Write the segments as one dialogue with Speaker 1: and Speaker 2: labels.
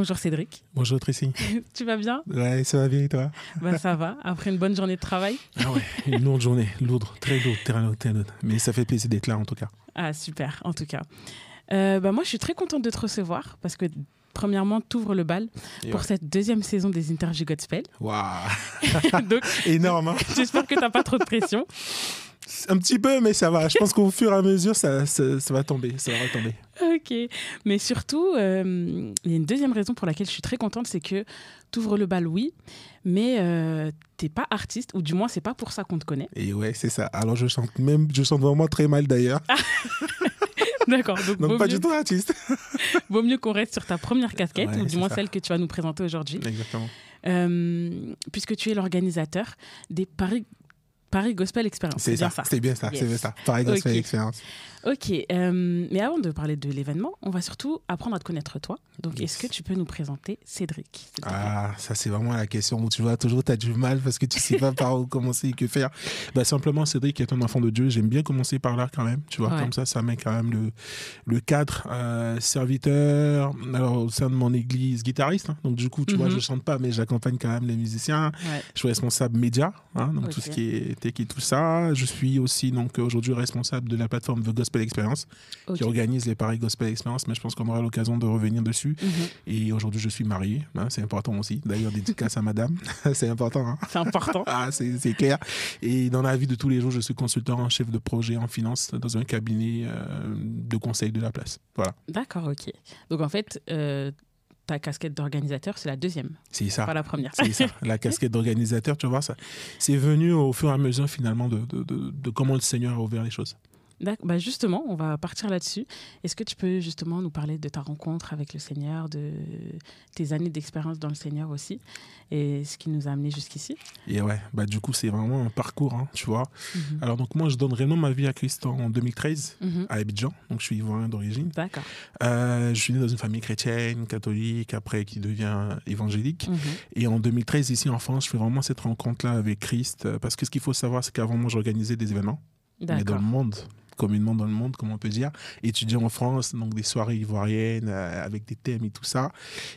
Speaker 1: Bonjour Cédric.
Speaker 2: Bonjour Tracy.
Speaker 1: tu vas bien?
Speaker 2: Ouais, ça va bien et toi?
Speaker 1: Bah ça va. Après une bonne journée de travail?
Speaker 2: Ah ouais, une lourde journée, lourde, très lourde, très lourde, très lourde. Mais ça fait plaisir d'être là en tout cas.
Speaker 1: Ah super, en tout cas. Euh, bah moi je suis très contente de te recevoir parce que premièrement, tu ouvres le bal
Speaker 2: Et
Speaker 1: pour
Speaker 2: ouais.
Speaker 1: cette deuxième saison des interviews Godspell.
Speaker 2: Waouh
Speaker 1: Donc
Speaker 2: Énorme, hein
Speaker 1: j'espère que tu n'as pas trop de pression.
Speaker 2: Un petit peu, mais ça va. Je pense qu'au fur et à mesure, ça, ça, ça va tomber, ça va tomber.
Speaker 1: Ok. Mais surtout, euh, il y a une deuxième raison pour laquelle je suis très contente, c'est que tu ouvres le bal, oui, mais euh, t'es pas artiste, ou du moins c'est pas pour ça qu'on te connaît.
Speaker 2: Et ouais, c'est ça. Alors je chante même, je chante vraiment très mal d'ailleurs.
Speaker 1: D'accord. Donc,
Speaker 2: pas
Speaker 1: mieux,
Speaker 2: du tout artiste.
Speaker 1: vaut mieux qu'on reste sur ta première casquette,
Speaker 2: Ouais,
Speaker 1: ou du moins
Speaker 2: ça.
Speaker 1: celle que tu vas nous présenter aujourd'hui.
Speaker 2: Exactement.
Speaker 1: Euh, puisque tu es l'organisateur des Paris, Paris Gospel Experience.
Speaker 2: C'est
Speaker 1: bien
Speaker 2: ça, c'est bien ça,
Speaker 1: Yes.
Speaker 2: c'est bien ça. Pareil, gospel
Speaker 1: Ok.
Speaker 2: expérience.
Speaker 1: Ok, euh, mais avant de parler de l'événement, on va surtout apprendre à te connaître toi. Donc,
Speaker 2: Yes.
Speaker 1: est-ce que tu peux nous présenter Cédric
Speaker 2: Ah, ça c'est vraiment la question où tu vois toujours tu as du mal parce que tu sais pas par où commencer et que faire. Bah, simplement Cédric est un enfant de Dieu. J'aime bien commencer par là quand même. Tu vois,
Speaker 1: Ouais.
Speaker 2: comme ça, ça met quand même le, le cadre. Euh, serviteur, alors au sein de mon église, guitariste. hein. donc du coup, tu vois,
Speaker 1: Mhm.
Speaker 2: je chante pas, mais j'accompagne quand même les musiciens.
Speaker 1: Ouais.
Speaker 2: Je suis responsable média, hein, donc tout ce qui est et tout ça. Je suis aussi donc aujourd'hui responsable de la plateforme The Gospel Experience qui organise les Paris Gospel Experience, mais je pense qu'on aura l'occasion de revenir dessus.
Speaker 1: Mhm.
Speaker 2: Et aujourd'hui, je suis marié, hein, c'est important aussi. D'ailleurs, dédicace à madame, c'est important. hein.
Speaker 1: C'est important.
Speaker 2: Ah, c'est c'est clair. Et dans la vie de tous les jours, je suis consultant en chef de projet en finance dans un cabinet euh, de conseil de la place. Voilà,
Speaker 1: D'accord, ok. Donc, en fait, euh, ta casquette d'organisateur, c'est la deuxième,
Speaker 2: c'est ça.
Speaker 1: pas la première.
Speaker 2: C'est ça, la casquette d'organisateur, tu vois, ça. C'est venu au fur et à mesure, finalement, de, de, de- de comment le Seigneur a ouvert les choses.
Speaker 1: Bah justement, on va partir là-dessus. Est-ce que tu peux justement nous parler de ta rencontre avec le Seigneur, de tes années d'expérience dans le Seigneur aussi, et ce qui nous a amené jusqu'ici?
Speaker 2: Et ouais, bah, du coup, c'est vraiment un parcours, hein, tu vois.
Speaker 1: Mhm.
Speaker 2: Alors, donc, moi, je donne réellement ma vie à Christ en 2013
Speaker 1: Mhm.
Speaker 2: à Abidjan. Donc, je suis ivoirien d'origine.
Speaker 1: D'accord.
Speaker 2: Euh, je suis né dans une famille chrétienne, catholique, après qui devient évangélique.
Speaker 1: Mhm.
Speaker 2: Et en 2013, ici en France, je fais vraiment cette rencontre-là avec Christ. Parce que ce qu'il faut savoir, c'est qu'avant, moi, j'organisais des événements, mais dans le monde, communément dans le monde, comme on peut dire. Étudiant en France, donc des soirées ivoiriennes euh, avec des thèmes et tout ça.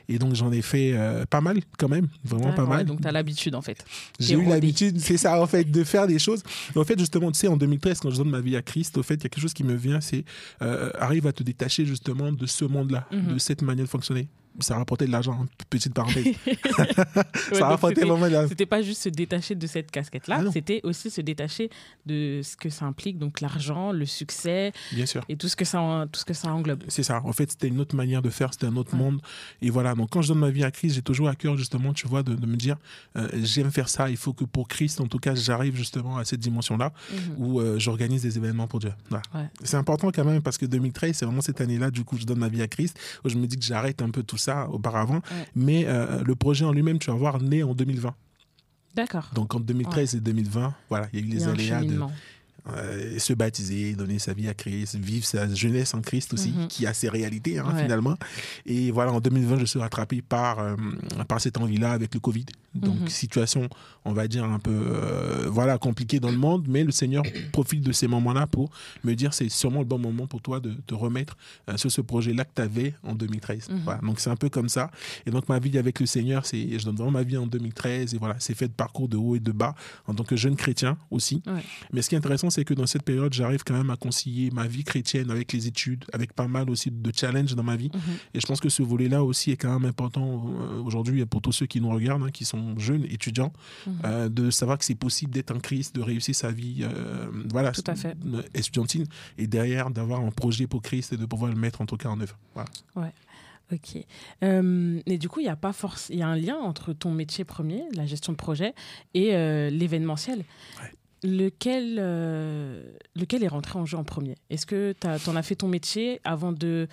Speaker 2: Et donc, j'en ai fait euh, pas mal, quand même, vraiment pas
Speaker 1: ouais,
Speaker 2: mal.
Speaker 1: donc, tu as l'habitude en fait.
Speaker 2: J'ai eu l'habitude, c'est ça, en fait, de faire des choses. En fait, justement, tu sais, en 2013, quand je donne ma vie à Christ, au fait, il y a quelque chose qui me vient, c'est euh, arrive à te détacher justement de ce monde-là,
Speaker 1: Mhm.
Speaker 2: de cette manière de fonctionner. Ça rapportait de l'argent, hein, petite parenthèse.
Speaker 1: Ouais,
Speaker 2: ça rapportait vraiment de l'argent.
Speaker 1: C'était pas juste se détacher de cette casquette-là,
Speaker 2: Ah
Speaker 1: c'était aussi se détacher de ce que ça implique, donc l'argent, le succès
Speaker 2: Bien sûr.
Speaker 1: et tout ce que ça, tout ce que ça englobe.
Speaker 2: C'est ça. En fait, c'était une autre manière de faire, c'était un autre
Speaker 1: Ouais.
Speaker 2: monde. Et voilà. Donc, quand je donne ma vie à Christ, j'ai toujours à cœur, justement, tu vois, de, de me dire, euh, j'aime faire ça. Il faut que pour Christ, en tout cas, j'arrive justement à cette dimension-là
Speaker 1: Mhm.
Speaker 2: où euh, j'organise des événements pour Dieu. Voilà.
Speaker 1: Ouais.
Speaker 2: C'est important quand même parce que 2013, c'est vraiment cette année-là, du coup, je donne ma vie à Christ, où je me dis que j'arrête un peu tout ça auparavant.
Speaker 1: Ouais.
Speaker 2: Mais euh, le projet en lui-même, tu vas voir, né en 2020.
Speaker 1: D'accord.
Speaker 2: Donc, entre 2013 et 2020, voilà, il y a eu les aléas de euh, se baptiser, donner sa vie à Christ, vivre sa jeunesse en Christ aussi,
Speaker 1: Mhm.
Speaker 2: qui a ses réalités hein,
Speaker 1: Ouais.
Speaker 2: finalement. Et voilà, en 2020, je suis rattrapé par, euh, par cette envie-là avec le Covid. Donc,
Speaker 1: Mhm.
Speaker 2: situation, on va dire, un peu euh, voilà, compliquée dans le monde, mais le Seigneur profite de ces moments-là pour me dire c'est sûrement le bon moment pour toi de te remettre euh, sur ce projet-là que tu avais en 2013.
Speaker 1: Mhm.
Speaker 2: Voilà, donc, c'est un peu comme ça. Et donc, ma vie avec le Seigneur, c'est je donne vraiment ma vie en 2013. Et voilà, c'est fait de parcours de haut et de bas en tant que jeune chrétien aussi.
Speaker 1: Ouais.
Speaker 2: Mais ce qui est intéressant, c'est que dans cette période, j'arrive quand même à concilier ma vie chrétienne avec les études, avec pas mal aussi de challenges dans ma vie.
Speaker 1: Mhm.
Speaker 2: Et je pense que ce volet-là aussi est quand même important euh, aujourd'hui pour tous ceux qui nous regardent, hein, qui sont jeunes, étudiants,
Speaker 1: Mhm.
Speaker 2: euh, de savoir que c'est possible d'être en Christ, de réussir sa vie euh, voilà,
Speaker 1: Tout à fait.
Speaker 2: euh, estudiantine, et derrière d'avoir un projet pour Christ et de pouvoir le mettre en tout cas en œuvre. Voilà.
Speaker 1: Ok. Euh, et du coup, il y a pas force, il y a un lien entre ton métier premier, la gestion de projet, et euh, l'événementiel.
Speaker 2: Ouais.
Speaker 1: Lequel, euh, lequel est rentré en jeu en premier? Est-ce que tu en as fait ton métier avant de,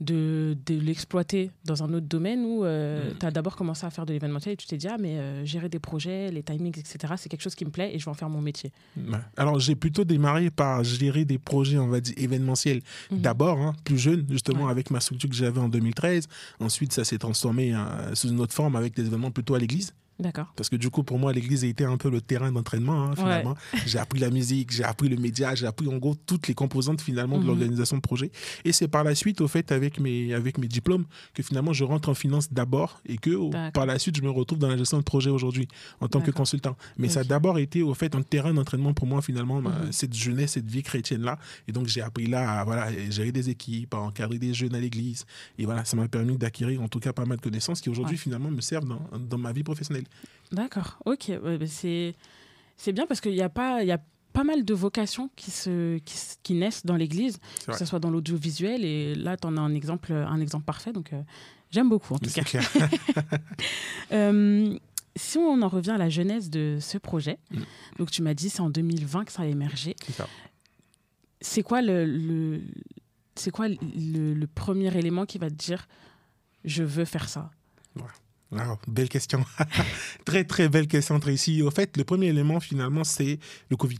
Speaker 1: de, de l'exploiter dans un autre domaine ou
Speaker 2: Mm.
Speaker 1: tu as d'abord commencé à faire de l'événementiel et tu t'es dit, ah, mais euh, gérer des projets, les timings, etc., c'est quelque chose qui me plaît et je vais en faire mon métier
Speaker 2: Ouais. Alors, j'ai plutôt démarré par gérer des projets, on va dire, événementiels.
Speaker 1: Mhm.
Speaker 2: D'abord, hein, plus jeune, justement,
Speaker 1: Ouais.
Speaker 2: avec ma structure que j'avais en 2013. Ensuite, ça s'est transformé euh, sous une autre forme avec des événements plutôt à l'église.
Speaker 1: D'accord.
Speaker 2: Parce que du coup, pour moi, l'église a été un peu le terrain d'entraînement, hein, finalement. J'ai appris la musique, j'ai appris le média, j'ai appris en gros toutes les composantes finalement de
Speaker 1: Mhm.
Speaker 2: l'organisation de projet. Et c'est par la suite, au fait, avec mes, avec mes diplômes, que finalement je rentre en finance d'abord et que au- par la suite, je me retrouve dans la gestion de projet aujourd'hui en tant que consultant. Mais ça a d'abord été, au fait, un terrain d'entraînement pour moi, finalement, ma-
Speaker 1: Mhm.
Speaker 2: cette jeunesse, cette vie chrétienne-là. Et donc, j'ai appris là à voilà, gérer des équipes, à encadrer des jeunes à l'église. Et voilà, ça m'a permis d'acquérir en tout cas pas mal de connaissances qui aujourd'hui,
Speaker 1: Ouais.
Speaker 2: finalement, me servent dans, dans ma vie professionnelle.
Speaker 1: D'accord, ok. Ouais, bah, c'est, bien parce qu'il y a pas, y a pas mal de vocations qui, se, qui, naissent dans l'Église, que ce soit dans l'audiovisuel. Et là, tu en as un exemple, un exemple parfait. Donc, euh, j'aime beaucoup, en tout cas.
Speaker 2: clair.
Speaker 1: Euh, si on en revient à la genèse de ce projet,
Speaker 2: Mm.
Speaker 1: donc tu m'as dit c'est en 2020 que ça a émergé.
Speaker 2: C'est
Speaker 1: quoi le, le- c'est quoi le, le premier élément qui va te dire je veux faire ça?
Speaker 2: Ah, belle question. très, très belle question, Tracy. Au fait, le premier élément, finalement, c'est le Covid.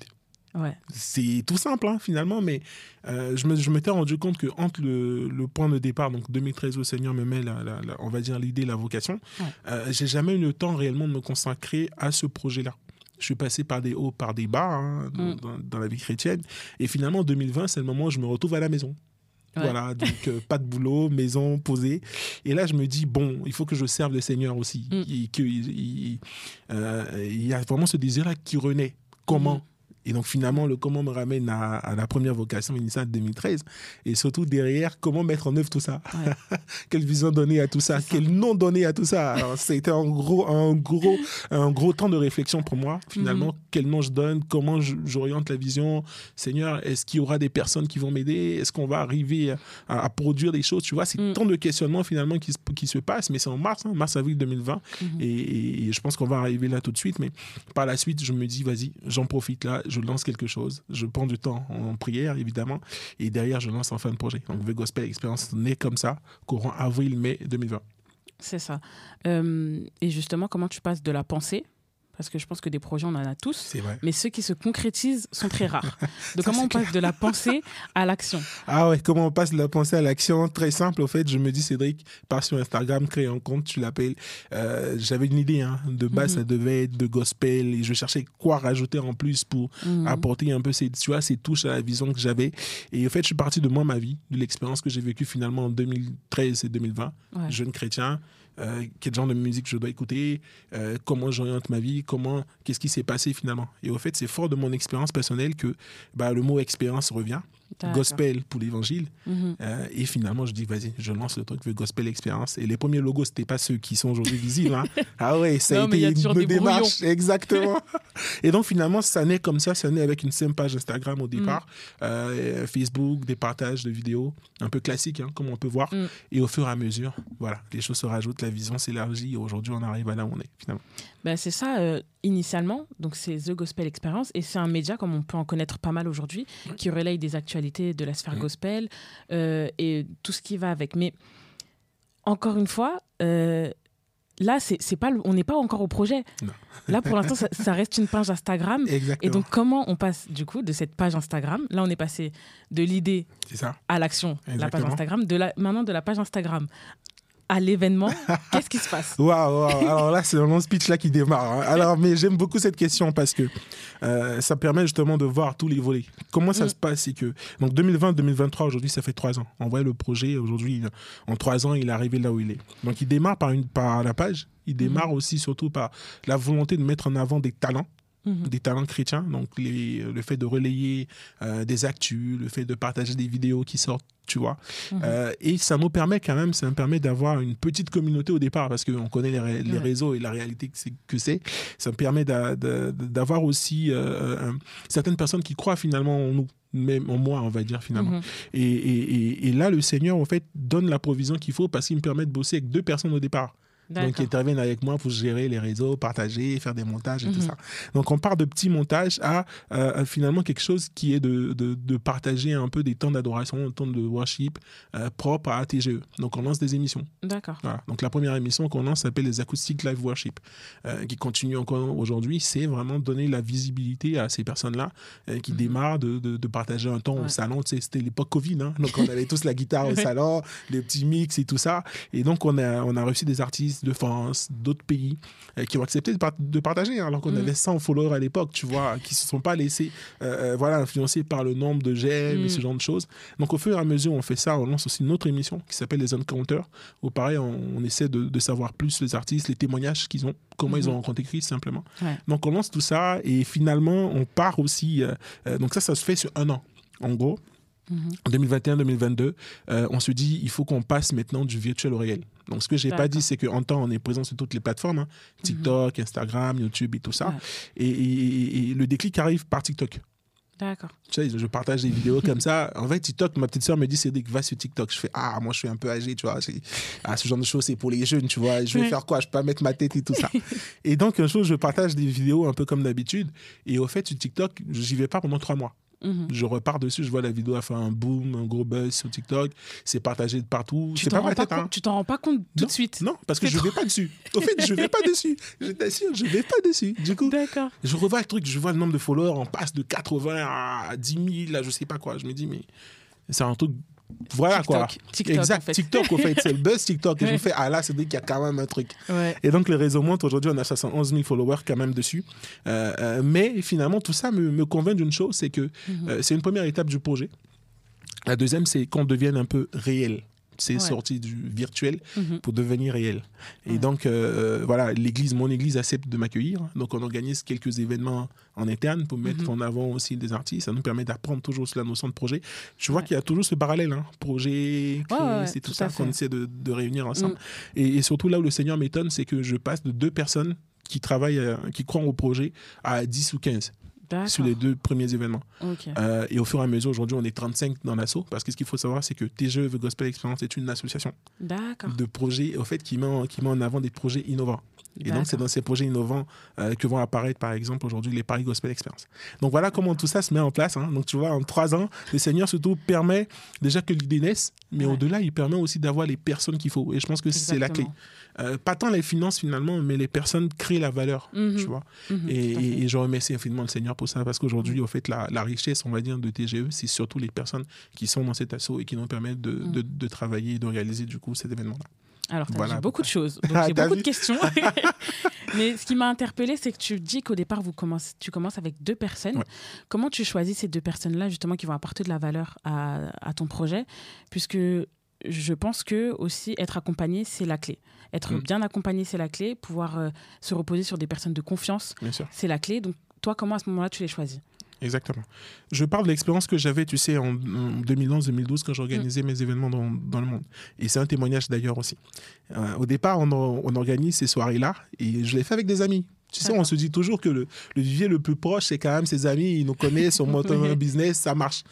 Speaker 1: Ouais,
Speaker 2: C'est tout simple, hein, finalement, mais euh, je me- je m'étais rendu compte que entre le, le point de départ, donc 2013, au Seigneur me met, la, la- la- on va dire, l'idée, la vocation,
Speaker 1: Ouais.
Speaker 2: euh, j'ai jamais eu le temps réellement de me consacrer à ce projet-là. Je suis passé par des hauts, par des bas hein, dans,
Speaker 1: Mm.
Speaker 2: dans- dans la vie chrétienne. Et finalement, 2020, c'est le moment où je me retrouve à la maison.
Speaker 1: Ouais.
Speaker 2: Voilà, donc euh, pas de boulot, maison posée. Et là, je me dis, bon, il faut que je serve le Seigneur aussi.
Speaker 1: Mm.
Speaker 2: Et que il, il- euh, il y a vraiment ce désir-là qui renaît. Comment
Speaker 1: Mm.
Speaker 2: Et donc finalement, le comment me ramène à, à la première vocation initiale de 2013. Et surtout derrière, comment mettre en œuvre tout ça
Speaker 1: ouais.
Speaker 2: Quelle vision donner à tout ça. Quel nom donner à tout ça Alors, C'était un gros, un, gros, un gros temps de réflexion pour moi. Finalement,
Speaker 1: Mhm.
Speaker 2: quel nom je donne Comment j'oriente la vision Seigneur, est-ce qu'il y aura des personnes qui vont m'aider? Est-ce qu'on va arriver à, à produire des choses? Tu vois, c'est
Speaker 1: Mm.
Speaker 2: tant de questionnements finalement qui se, qui se passent. Mais c'est en mars, hein, mars-avril 2020.
Speaker 1: Mhm.
Speaker 2: Et, et- et je pense qu'on va arriver là tout de suite. Mais par la suite, je me dis, vas-y, j'en profite là, je lance quelque chose. Je prends du temps en, prière, évidemment. Et derrière, je lance en fin de projet. Donc, The Gospel Experience naît comme ça, courant avril-mai 2020.
Speaker 1: C'est ça. Euh, et justement, comment tu passes de la pensée Parce que je pense que des projets, on en a tous.
Speaker 2: Vrai.
Speaker 1: Mais ceux qui se concrétisent sont très rares. Donc,
Speaker 2: Ça,
Speaker 1: comment on passe de la pensée à l'action?
Speaker 2: Ah ouais, comment on passe de la pensée à l'action? Très simple, au fait, je me dis, Cédric, pars sur Instagram, crée un compte, tu l'appelles. Euh, J'avais une idée, hein. de base,
Speaker 1: Mhm.
Speaker 2: ça devait être de gospel, et je cherchais quoi rajouter en plus pour
Speaker 1: Mhm.
Speaker 2: apporter un peu ces, tu vois, ces touches à la vision que j'avais. Et au fait, je suis parti de moi, ma vie, de l'expérience que j'ai vécue finalement en 2013 et 2020,
Speaker 1: Ouais.
Speaker 2: jeune chrétien. Euh, quel genre de musique je dois écouter, euh, comment j'oriente ma vie, comment, qu'est-ce qui s'est passé finalement? Et au fait, c'est fort de mon expérience personnelle que bah, le mot expérience revient. Gospel pour l'évangile.
Speaker 1: Mhm.
Speaker 2: Euh, et finalement, je dis, vas-y, je lance le truc, Gospel Experience. Et les premiers logos, c'était pas ceux qui sont aujourd'hui visibles. hein. Ah ouais, ça
Speaker 1: Non,
Speaker 2: a été une
Speaker 1: des
Speaker 2: démarche. Exactement. et donc, finalement, ça naît comme ça. Ça naît avec une simple page Instagram au départ.
Speaker 1: Mm.
Speaker 2: Euh, Facebook, des partages de vidéos, un peu classiques, hein, comme on peut voir.
Speaker 1: Mm.
Speaker 2: Et au fur et à mesure, voilà, les choses se rajoutent, la vision s'élargit. Et aujourd'hui, on arrive à là où on est, finalement.
Speaker 1: Ben, c'est ça, euh, initialement. Donc, c'est The Gospel Experience. Et c'est un média, comme on peut en connaître pas mal aujourd'hui, qui relaye des actualités de la sphère gospel euh, et tout ce qui va avec. Mais encore une fois, euh, là, c'est c'est pas, on n'est pas encore au projet.
Speaker 2: Non.
Speaker 1: Là, pour l'instant, ça, ça reste une page Instagram.
Speaker 2: Exactement.
Speaker 1: Et donc, comment on passe du coup de cette page Instagram Là, on est passé de l'idée à l'action, la page
Speaker 2: Exactement.
Speaker 1: Instagram, de la, maintenant de la page Instagram à l'événement. Qu'est-ce qui se passe?
Speaker 2: Waouh. Alors là, c'est mon speech là qui démarre. hein. Alors, mais j'aime beaucoup cette question parce que euh, ça permet justement de voir tous les volets. Comment ça
Speaker 1: Mm.
Speaker 2: se passe C'est que donc 2020-2023 aujourd'hui, ça fait trois ans. En vrai, le projet aujourd'hui, en trois ans, il est arrivé là où il est. Donc, il démarre par une par la page. Il démarre aussi surtout par la volonté de mettre en avant des talents
Speaker 1: Mhm.
Speaker 2: des talents chrétiens, donc les- le fait de relayer euh, des actus, le fait de partager des vidéos qui sortent, tu vois.
Speaker 1: Mhm.
Speaker 2: Euh, et ça nous permet quand même, ça nous permet d'avoir une petite communauté au départ, parce qu'on connaît les, ré- les
Speaker 1: Ouais.
Speaker 2: réseaux et la réalité que c'est. Ça me permet d'a- d'a- d'avoir aussi euh, certaines personnes qui croient finalement en nous même en moi, on va dire finalement. Et, et- et- et là, le Seigneur, en fait, donne la provision qu'il faut parce qu'il me permet de bosser avec deux personnes au départ. Donc,
Speaker 1: D'accord.
Speaker 2: interviennent avec moi pour gérer les réseaux, partager, faire des montages et tout
Speaker 1: Mhm.
Speaker 2: ça. Donc, on part de petits montages à euh, finalement quelque chose qui est de, de, de partager un peu des temps d'adoration, des temps de worship euh, propres à TGE. Donc, on lance des émissions.
Speaker 1: D'accord.
Speaker 2: Voilà. Donc, la première émission qu'on lance s'appelle les Acoustic Live Worship, euh, qui continue encore aujourd'hui. C'est vraiment donner la visibilité à ces personnes-là euh, qui
Speaker 1: Mhm.
Speaker 2: démarrent de, de, partager un temps au salon. Tu sais, C'était l'époque Covid, hein. donc on avait tous la guitare au salon, les petits mix et tout ça. Et donc, on a, on a reçu des artistes de France, d'autres pays euh, qui ont accepté de, par- de partager, hein, alors qu'on
Speaker 1: Mm.
Speaker 2: avait 100 followers à l'époque, tu vois, qui se sont pas laissés euh, euh, voilà, influencés par le nombre de j'aime et
Speaker 1: Mm.
Speaker 2: ce genre de choses. Donc au fur et à mesure, on fait ça, on lance aussi une autre émission qui s'appelle les Encounters, où pareil, on, on essaie de, de savoir plus les artistes, les témoignages qu'ils ont, comment ils ont rencontré Chris simplement.
Speaker 1: Ouais.
Speaker 2: Donc on lance tout ça et finalement, on part aussi. euh, donc ça, ça se fait sur un an. En gros. En 2021-2022, euh, on se dit il faut qu'on passe maintenant du virtuel au réel. Donc ce que j'ai pas dit, c'est qu'en temps, on est présent sur toutes les plateformes, hein, TikTok, Instagram, YouTube et tout ça.
Speaker 1: Ouais.
Speaker 2: Et, et- et le déclic arrive par TikTok.
Speaker 1: D'accord.
Speaker 2: Tu sais, je partage des vidéos comme ça. En fait, TikTok, ma petite soeur me dit Cédric, va sur TikTok. Je fais Ah, moi, je suis un peu âgé, tu vois. Ah, ce genre de choses, c'est pour les jeunes, tu vois. Je vais
Speaker 1: Ouais.
Speaker 2: faire quoi? Je peux pas mettre ma tête et tout ça. et donc, un jour, je partage des vidéos un peu comme d'habitude. Et au fait, sur TikTok, j'y vais pas pendant trois mois.
Speaker 1: Mhm.
Speaker 2: Je repars dessus, je vois la vidéo a fait un boom, un gros buzz sur TikTok. C'est partagé de partout.
Speaker 1: Tu t'en rends pas
Speaker 2: hein.
Speaker 1: rends pas compte tout
Speaker 2: Non,
Speaker 1: de suite?
Speaker 2: Non, parce que je vais pas dessus. Au fait, je vais pas dessus. Je t'assure, je vais pas dessus. Du coup, je revois le truc, je vois le nombre de followers, on passe de 80 à 10 000, là, je sais pas quoi. Je me dis, mais c'est un truc. Voilà quoi.
Speaker 1: TikTok. TikTok,
Speaker 2: exact,
Speaker 1: en fait.
Speaker 2: TikTok, au fait, c'est le buzz TikTok. Et je me fais, ah là, c'est qu'il y a quand même un truc.
Speaker 1: Ouais.
Speaker 2: Et donc, les réseaux montent. Aujourd'hui, on a 71 000 followers quand même dessus. Euh, euh, mais finalement, tout ça me, me convainc d'une chose c'est que
Speaker 1: Mhm.
Speaker 2: euh, c'est une première étape du projet. La deuxième, c'est qu'on devienne un peu réel. C'est
Speaker 1: Ouais.
Speaker 2: sorti du virtuel
Speaker 1: Mhm.
Speaker 2: pour devenir réel. Et
Speaker 1: Ouais.
Speaker 2: donc, euh, voilà, l'église, mon église accepte de m'accueillir. Donc, on organise quelques événements en interne pour mettre
Speaker 1: Mhm.
Speaker 2: en avant aussi des artistes. Ça nous permet d'apprendre toujours sur la notion de projet. Je vois
Speaker 1: Ouais.
Speaker 2: qu'il y a toujours ce parallèle, hein. projet, c'est tout,
Speaker 1: tout
Speaker 2: ça qu'on essaie de, de réunir ensemble.
Speaker 1: Mm.
Speaker 2: Et, et surtout, là où le Seigneur m'étonne, c'est que je passe de deux personnes qui travaillent, euh, qui croient au projet, à 10 ou 15 sur les deux premiers événements. Euh, et au fur et à mesure, aujourd'hui, on est 35 dans l'assaut, parce que ce qu'il faut savoir, c'est que TGE The Gospel Experience est une association de projets, au fait, qui met, en, qui met en avant des projets innovants. Et donc, c'est dans ces projets innovants euh, que vont apparaître, par exemple, aujourd'hui, les Paris Gospel Experience. Donc, voilà comment tout ça se met en place. hein. Donc, tu vois, en trois ans, le Seigneur, surtout, permet déjà que l'idée naisse, mais
Speaker 1: Ouais.
Speaker 2: au-delà, il permet aussi d'avoir les personnes qu'il faut. Et je pense que c'est la clé. Euh, pas tant les finances, finalement, mais les personnes créent la valeur,
Speaker 1: Mhm.
Speaker 2: tu vois.
Speaker 1: Mhm,
Speaker 2: Et, je remercie infiniment le Seigneur pour ça, parce qu'aujourd'hui, au fait, la, la richesse, on va dire, de TGE, c'est surtout les personnes qui sont dans cet assaut et qui nous permettent de, de, de travailler et de réaliser, du coup, cet événement-là.
Speaker 1: Alors, tu as
Speaker 2: Voilà,
Speaker 1: dit beaucoup de choses. Donc,
Speaker 2: Ah,
Speaker 1: j'ai beaucoup de questions. Mais ce qui m'a interpellée, c'est que tu dis qu'au départ, vous commencez, tu commences avec deux personnes.
Speaker 2: Ouais.
Speaker 1: Comment tu choisis ces deux personnes-là, justement, qui vont apporter de la valeur à, à ton projet? Puisque je pense que aussi être accompagné, c'est la clé. Être
Speaker 2: Mm.
Speaker 1: bien accompagné, c'est la clé. Pouvoir euh, se reposer sur des personnes de confiance, c'est la clé. Donc, toi, comment à ce moment-là, tu les choisis?
Speaker 2: Exactement. Je parle de l'expérience que j'avais, tu sais, en, 2011-2012, quand j'organisais mes événements dans, dans le monde. Et c'est un témoignage d'ailleurs aussi. Euh, au départ, on, on organise ces soirées-là, et je l'ai fait avec des amis. Tu sais, on se dit toujours que le, le vivier le plus proche, c'est quand même ses amis, ils nous connaissent, on monte un business, ça marche.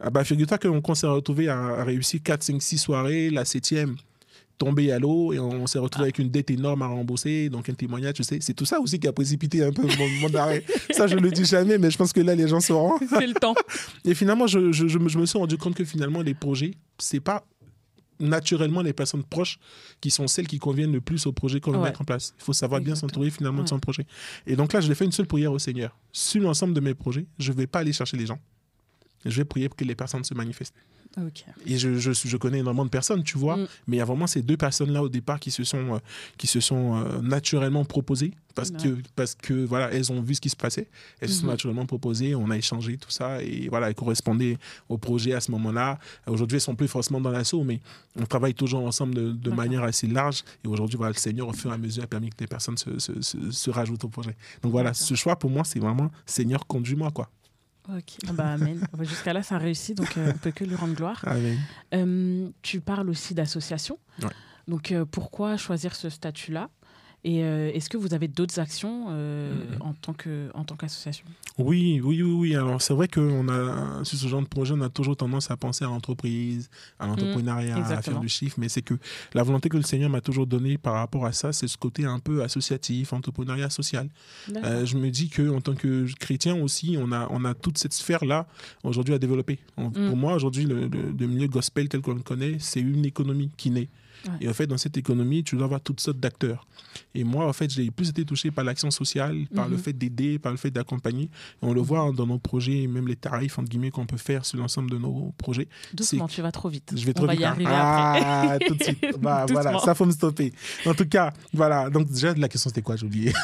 Speaker 2: Ah bah, Figure-toi qu'on s'est retrouvé à, à réussir 4, 5, 6 soirées, la septième tombée à l'eau et on s'est retrouvé avec une dette énorme à rembourser, donc un témoignage, tu sais. C'est tout ça aussi qui a précipité un peu mon, mon arrêt. Ça, je le dis jamais, mais je pense que là, les gens sauront.
Speaker 1: C'est le temps.
Speaker 2: Et finalement, je, je- je je me suis rendu compte que finalement, les projets, c'est pas naturellement les personnes proches qui sont celles qui conviennent le plus au projet qu'on veut
Speaker 1: Ouais.
Speaker 2: mettre en place. Il faut savoir bien s'entourer finalement de son projet. Et donc là, je l'ai fait une seule prière au Seigneur. Sur l'ensemble de mes projets, je ne vais pas aller chercher les gens. Je vais prier pour que les personnes se manifestent.
Speaker 1: Ok.
Speaker 2: Et je, je, je connais énormément de personnes, tu vois,
Speaker 1: Mm.
Speaker 2: mais il y a vraiment ces deux personnes-là au départ qui se sont, euh, qui se sont euh, naturellement proposées parce,
Speaker 1: Ouais.
Speaker 2: que, parce que voilà, elles ont vu ce qui se passait. Elles se sont
Speaker 1: Mhm.
Speaker 2: naturellement proposées, on a échangé tout ça et voilà, elles correspondaient au projet à ce moment-là. Aujourd'hui, elles sont plus forcément dans l'assaut, mais on travaille toujours ensemble de, manière assez large. Et aujourd'hui, voilà, le Seigneur, au fur et à mesure, a permis que des personnes se, se, se- se rajoutent au projet. Donc voilà, ce choix pour moi, c'est vraiment Seigneur, conduis-moi, quoi.
Speaker 1: Ok. Ah Bah, amen. Jusqu'à là, ça réussit, donc euh, on peut que lui rendre gloire.
Speaker 2: Amen.
Speaker 1: Euh, tu parles aussi d'association.
Speaker 2: Ouais.
Speaker 1: Donc, euh, pourquoi choisir ce statut-là? Et euh, est-ce que vous avez d'autres actions euh,
Speaker 2: Mhm.
Speaker 1: en tant que en tant qu'association?
Speaker 2: Oui, oui, oui, oui. Alors, c'est vrai qu'on a, sur ce genre de projet, on a toujours tendance à penser à l'entreprise, à l'entrepreneuriat, à faire
Speaker 1: Mmh,
Speaker 2: du chiffre. Mais c'est que la volonté que le Seigneur m'a toujours donnée par rapport à ça, c'est ce côté un peu associatif, entrepreneuriat social. Euh, je me dis que en tant que chrétien aussi, on a, on a toute cette sphère-là aujourd'hui à développer. On-
Speaker 1: Mm.
Speaker 2: Pour moi, aujourd'hui, le, le- le milieu gospel tel qu'on le connaît, c'est une économie qui naît. Et en fait, dans cette économie, tu dois avoir toutes sortes d'acteurs. Et moi, en fait, j'ai plus été touché par l'action sociale, par le
Speaker 1: Mhm.
Speaker 2: fait d'aider, par le fait d'accompagner. Et on le voit dans nos projets, même les tarifs, entre guillemets, qu'on peut faire sur l'ensemble de nos projets.
Speaker 1: Doucement, tu vas trop vite.
Speaker 2: Je vais
Speaker 1: On
Speaker 2: trop
Speaker 1: va
Speaker 2: vite.
Speaker 1: y
Speaker 2: hein.
Speaker 1: arriver après.
Speaker 2: ah, tout de suite. Bah, voilà, ça faut me stopper. En tout cas, voilà. Donc déjà, la question c'était quoi? J'ai oublié.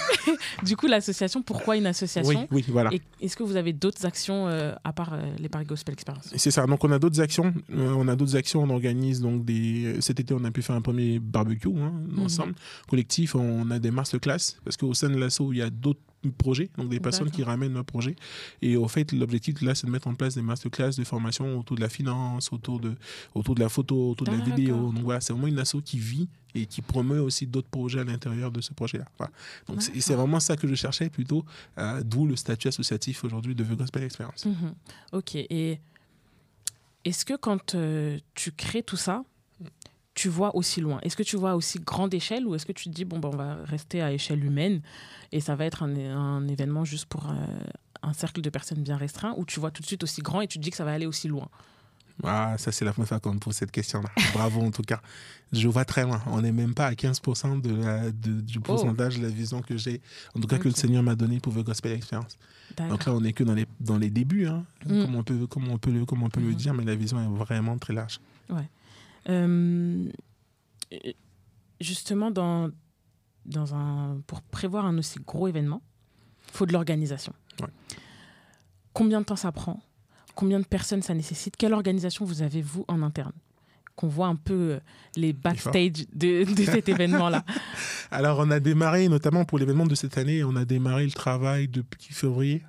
Speaker 1: Du coup, l'association, pourquoi une
Speaker 2: Oui,
Speaker 1: association?
Speaker 2: Oui, voilà.
Speaker 1: Et Est-ce que vous avez d'autres actions euh, à part euh, les Paris Gospel Experience?
Speaker 2: C'est ça. Donc on a d'autres actions. Euh, on a d'autres actions. On organise donc des. Cet été, on a pu faire un premier barbecue hein,
Speaker 1: Mhm.
Speaker 2: ensemble, collectif. On a des masterclass parce qu'au sein de l'asso, il y a d'autres projets, donc des personnes qui ramènent leurs projets. Et au fait, l'objectif là, c'est de mettre en place des masterclass de formation autour de la finance, autour de, autour de la photo, autour de la vidéo. Donc voilà, c'est vraiment une asso qui vit et qui promeut aussi d'autres projets à l'intérieur de ce projet-là. Voilà. Donc c'est vraiment ça que je cherchais plutôt, euh, d'où le statut associatif aujourd'hui de The Gospel Experience.
Speaker 1: Mhm. Ok. Et est-ce que quand euh, tu crées tout ça, tu vois aussi loin? Est-ce que tu vois aussi grande échelle ou est-ce que tu te dis, bon, ben, on va rester à échelle humaine et ça va être un, un événement juste pour euh, un cercle de personnes bien restreint ou tu vois tout de suite aussi grand et tu te dis que ça va aller aussi loin?
Speaker 2: Ah, ça, c'est la première fois qu'on me pose cette question-là. Bravo, en tout cas. Je vois très loin. On n'est même pas à 15% de la, de- du pourcentage de la vision que j'ai, en tout cas que le. Seigneur m'a donné pour The Gospel Experience. Donc là, on n'est que dans les, dans les débuts, hein,
Speaker 1: Mm.
Speaker 2: comme on peut, comme on peut, le, comme on peut le
Speaker 1: Mhm.
Speaker 2: dire, mais la vision est vraiment très large.
Speaker 1: Euh, justement, dans, dans un, pour prévoir un aussi gros événement, il faut de l'organisation.
Speaker 2: Ouais.
Speaker 1: Combien de temps ça prend? Combien de personnes ça nécessite? Quelle organisation vous avez, vous, en interne? Qu'on voit un peu euh, les backstage de, de cet événement-là.
Speaker 2: Alors, on a démarré, notamment pour l'événement de cette année, on a démarré le travail depuis février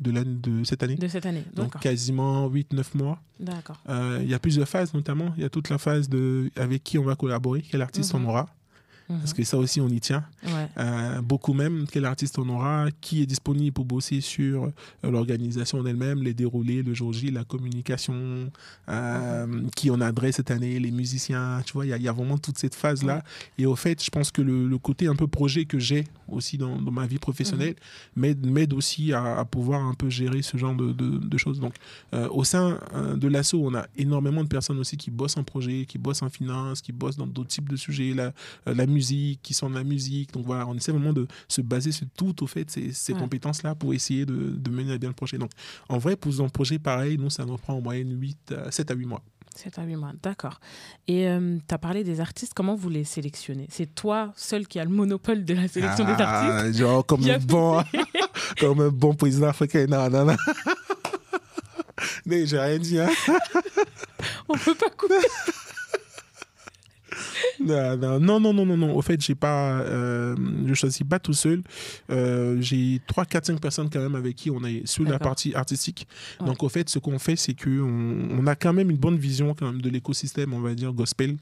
Speaker 2: de, de cette année.
Speaker 1: De cette année.
Speaker 2: Donc, quasiment 8-9 mois.
Speaker 1: D'accord.
Speaker 2: Euh, Il y a plusieurs phases, notamment. Il y a toute la phase de avec qui on va collaborer, quel artiste
Speaker 1: Mhm.
Speaker 2: on aura. Parce que ça aussi, on y tient.
Speaker 1: Mhm. Ouais.
Speaker 2: Euh, beaucoup même, quel artiste on aura, qui est disponible pour bosser sur euh, l'organisation en elle-même, les déroulés, le jour J, la communication, euh, qui on adresse cette année, les musiciens, tu vois, il y, a- il y a vraiment toute cette phase-là. Et au fait, je pense que le, le côté un peu projet que j'ai aussi dans, dans ma vie professionnelle m'aide, m'aide aussi à, à pouvoir un peu gérer ce genre de, de- de choses. Donc, euh, au sein de l'ASSO, on a énormément de personnes aussi qui bossent en projet, qui bossent en finance, qui bossent dans d'autres types de sujets, la, la musique, qui sont de la musique. Donc voilà, on essaie vraiment de se baser sur tout, au fait, ces, ces
Speaker 1: Ouais.
Speaker 2: compétences-là pour essayer de, de mener à bien le projet. Donc, en vrai, pour un projet pareil, nous, ça nous prend en moyenne 8, à- 7 à 8 mois.
Speaker 1: 7 à 8 mois, d'accord. Et tu as parlé des artistes, comment vous les sélectionnez? C'est toi seul qui a le monopole de la sélection des artistes?
Speaker 2: Ah, Genre, comme un, bon, comme un bon président africain. Non, non, non. Mais j'ai rien dit, hein.
Speaker 1: On peut pas couper.
Speaker 2: Non, non, non, non, non. Au fait, j'ai pas, euh, je choisis pas tout seul. Euh, j'ai 3, 4, 5 personnes quand même avec qui on est sur la partie artistique.
Speaker 1: Ouais.
Speaker 2: Donc, au fait, ce qu'on fait, c'est que on, a quand même une bonne vision quand même de l'écosystème, on va dire, gospel
Speaker 1: Mhm.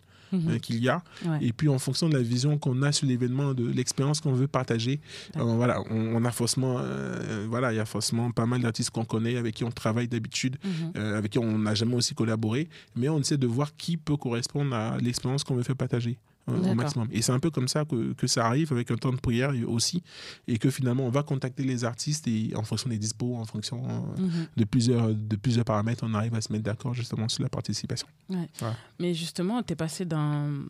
Speaker 2: Euh, qu'il y a.
Speaker 1: Ouais.
Speaker 2: Et puis, en fonction de la vision qu'on a sur l'événement, de l'expérience qu'on veut partager, euh, voilà, on, on a forcément, euh, voilà, il y a forcément pas mal d'artistes qu'on connaît, avec qui on travaille d'habitude,
Speaker 1: Mhm.
Speaker 2: avec qui on n'a jamais aussi collaboré, mais on essaie de voir qui peut correspondre à l'expérience qu'on veut faire partager. Au maximum. Et c'est un peu comme ça que, que ça arrive avec un temps de prière aussi, et que finalement on va contacter les artistes et en fonction des dispos, en fonction euh,
Speaker 1: Mhm.
Speaker 2: de, plusieurs, de plusieurs paramètres, on arrive à se mettre d'accord justement sur la participation.
Speaker 1: Mais justement, tu es passé d'un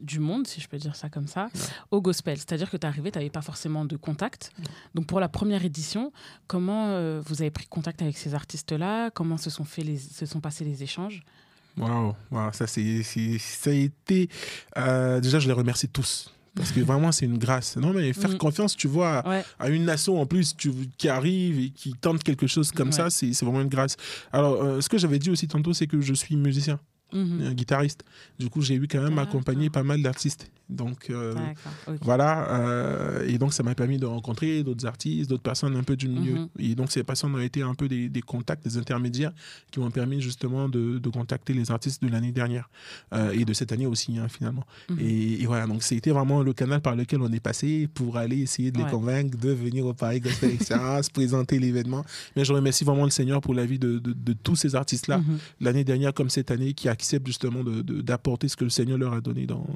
Speaker 1: du monde, si je peux dire ça comme ça,
Speaker 2: Ouais.
Speaker 1: au gospel. C'est-à-dire que tu es arrivé, tu n'avais pas forcément de contact. Donc pour la première édition, comment euh, vous avez pris contact avec ces artistes-là? Comment se sont, fait les, se sont passés les échanges?
Speaker 2: Waouh, waouh, ça c'est, ça a été. euh, déjà, je les remercie tous. Parce que vraiment, c'est une grâce. Non, mais faire
Speaker 1: Mhm.
Speaker 2: confiance, tu vois,
Speaker 1: Ouais,
Speaker 2: à une nation en plus tu, qui arrive et qui tente quelque chose comme
Speaker 1: Ouais.
Speaker 2: ça, c'est, c'est vraiment une grâce. Alors, euh, ce que j'avais dit aussi tantôt, c'est que je suis musicien, Euh, guitariste. Du coup, j'ai eu quand même accompagné pas mal d'artistes. Donc, euh, voilà. euh, et donc, ça m'a permis de rencontrer d'autres artistes, d'autres personnes un peu du milieu.
Speaker 1: Mhm.
Speaker 2: Et donc, ces personnes ont été un peu des, des contacts, des intermédiaires qui m'ont permis justement de, de contacter les artistes de l'année dernière euh, et de cette année aussi, hein, finalement.
Speaker 1: Mhm.
Speaker 2: Et, et voilà, donc c'était vraiment le canal par lequel on est passé pour aller essayer de les convaincre de venir au Paris Gospel Experience, présenter l'événement. Mais je remercie vraiment le Seigneur pour la vie de, de- de tous ces artistes-là,
Speaker 1: Mhm.
Speaker 2: l'année dernière comme cette année, qui acceptent justement d'apporter ce que le Seigneur leur a donné dans,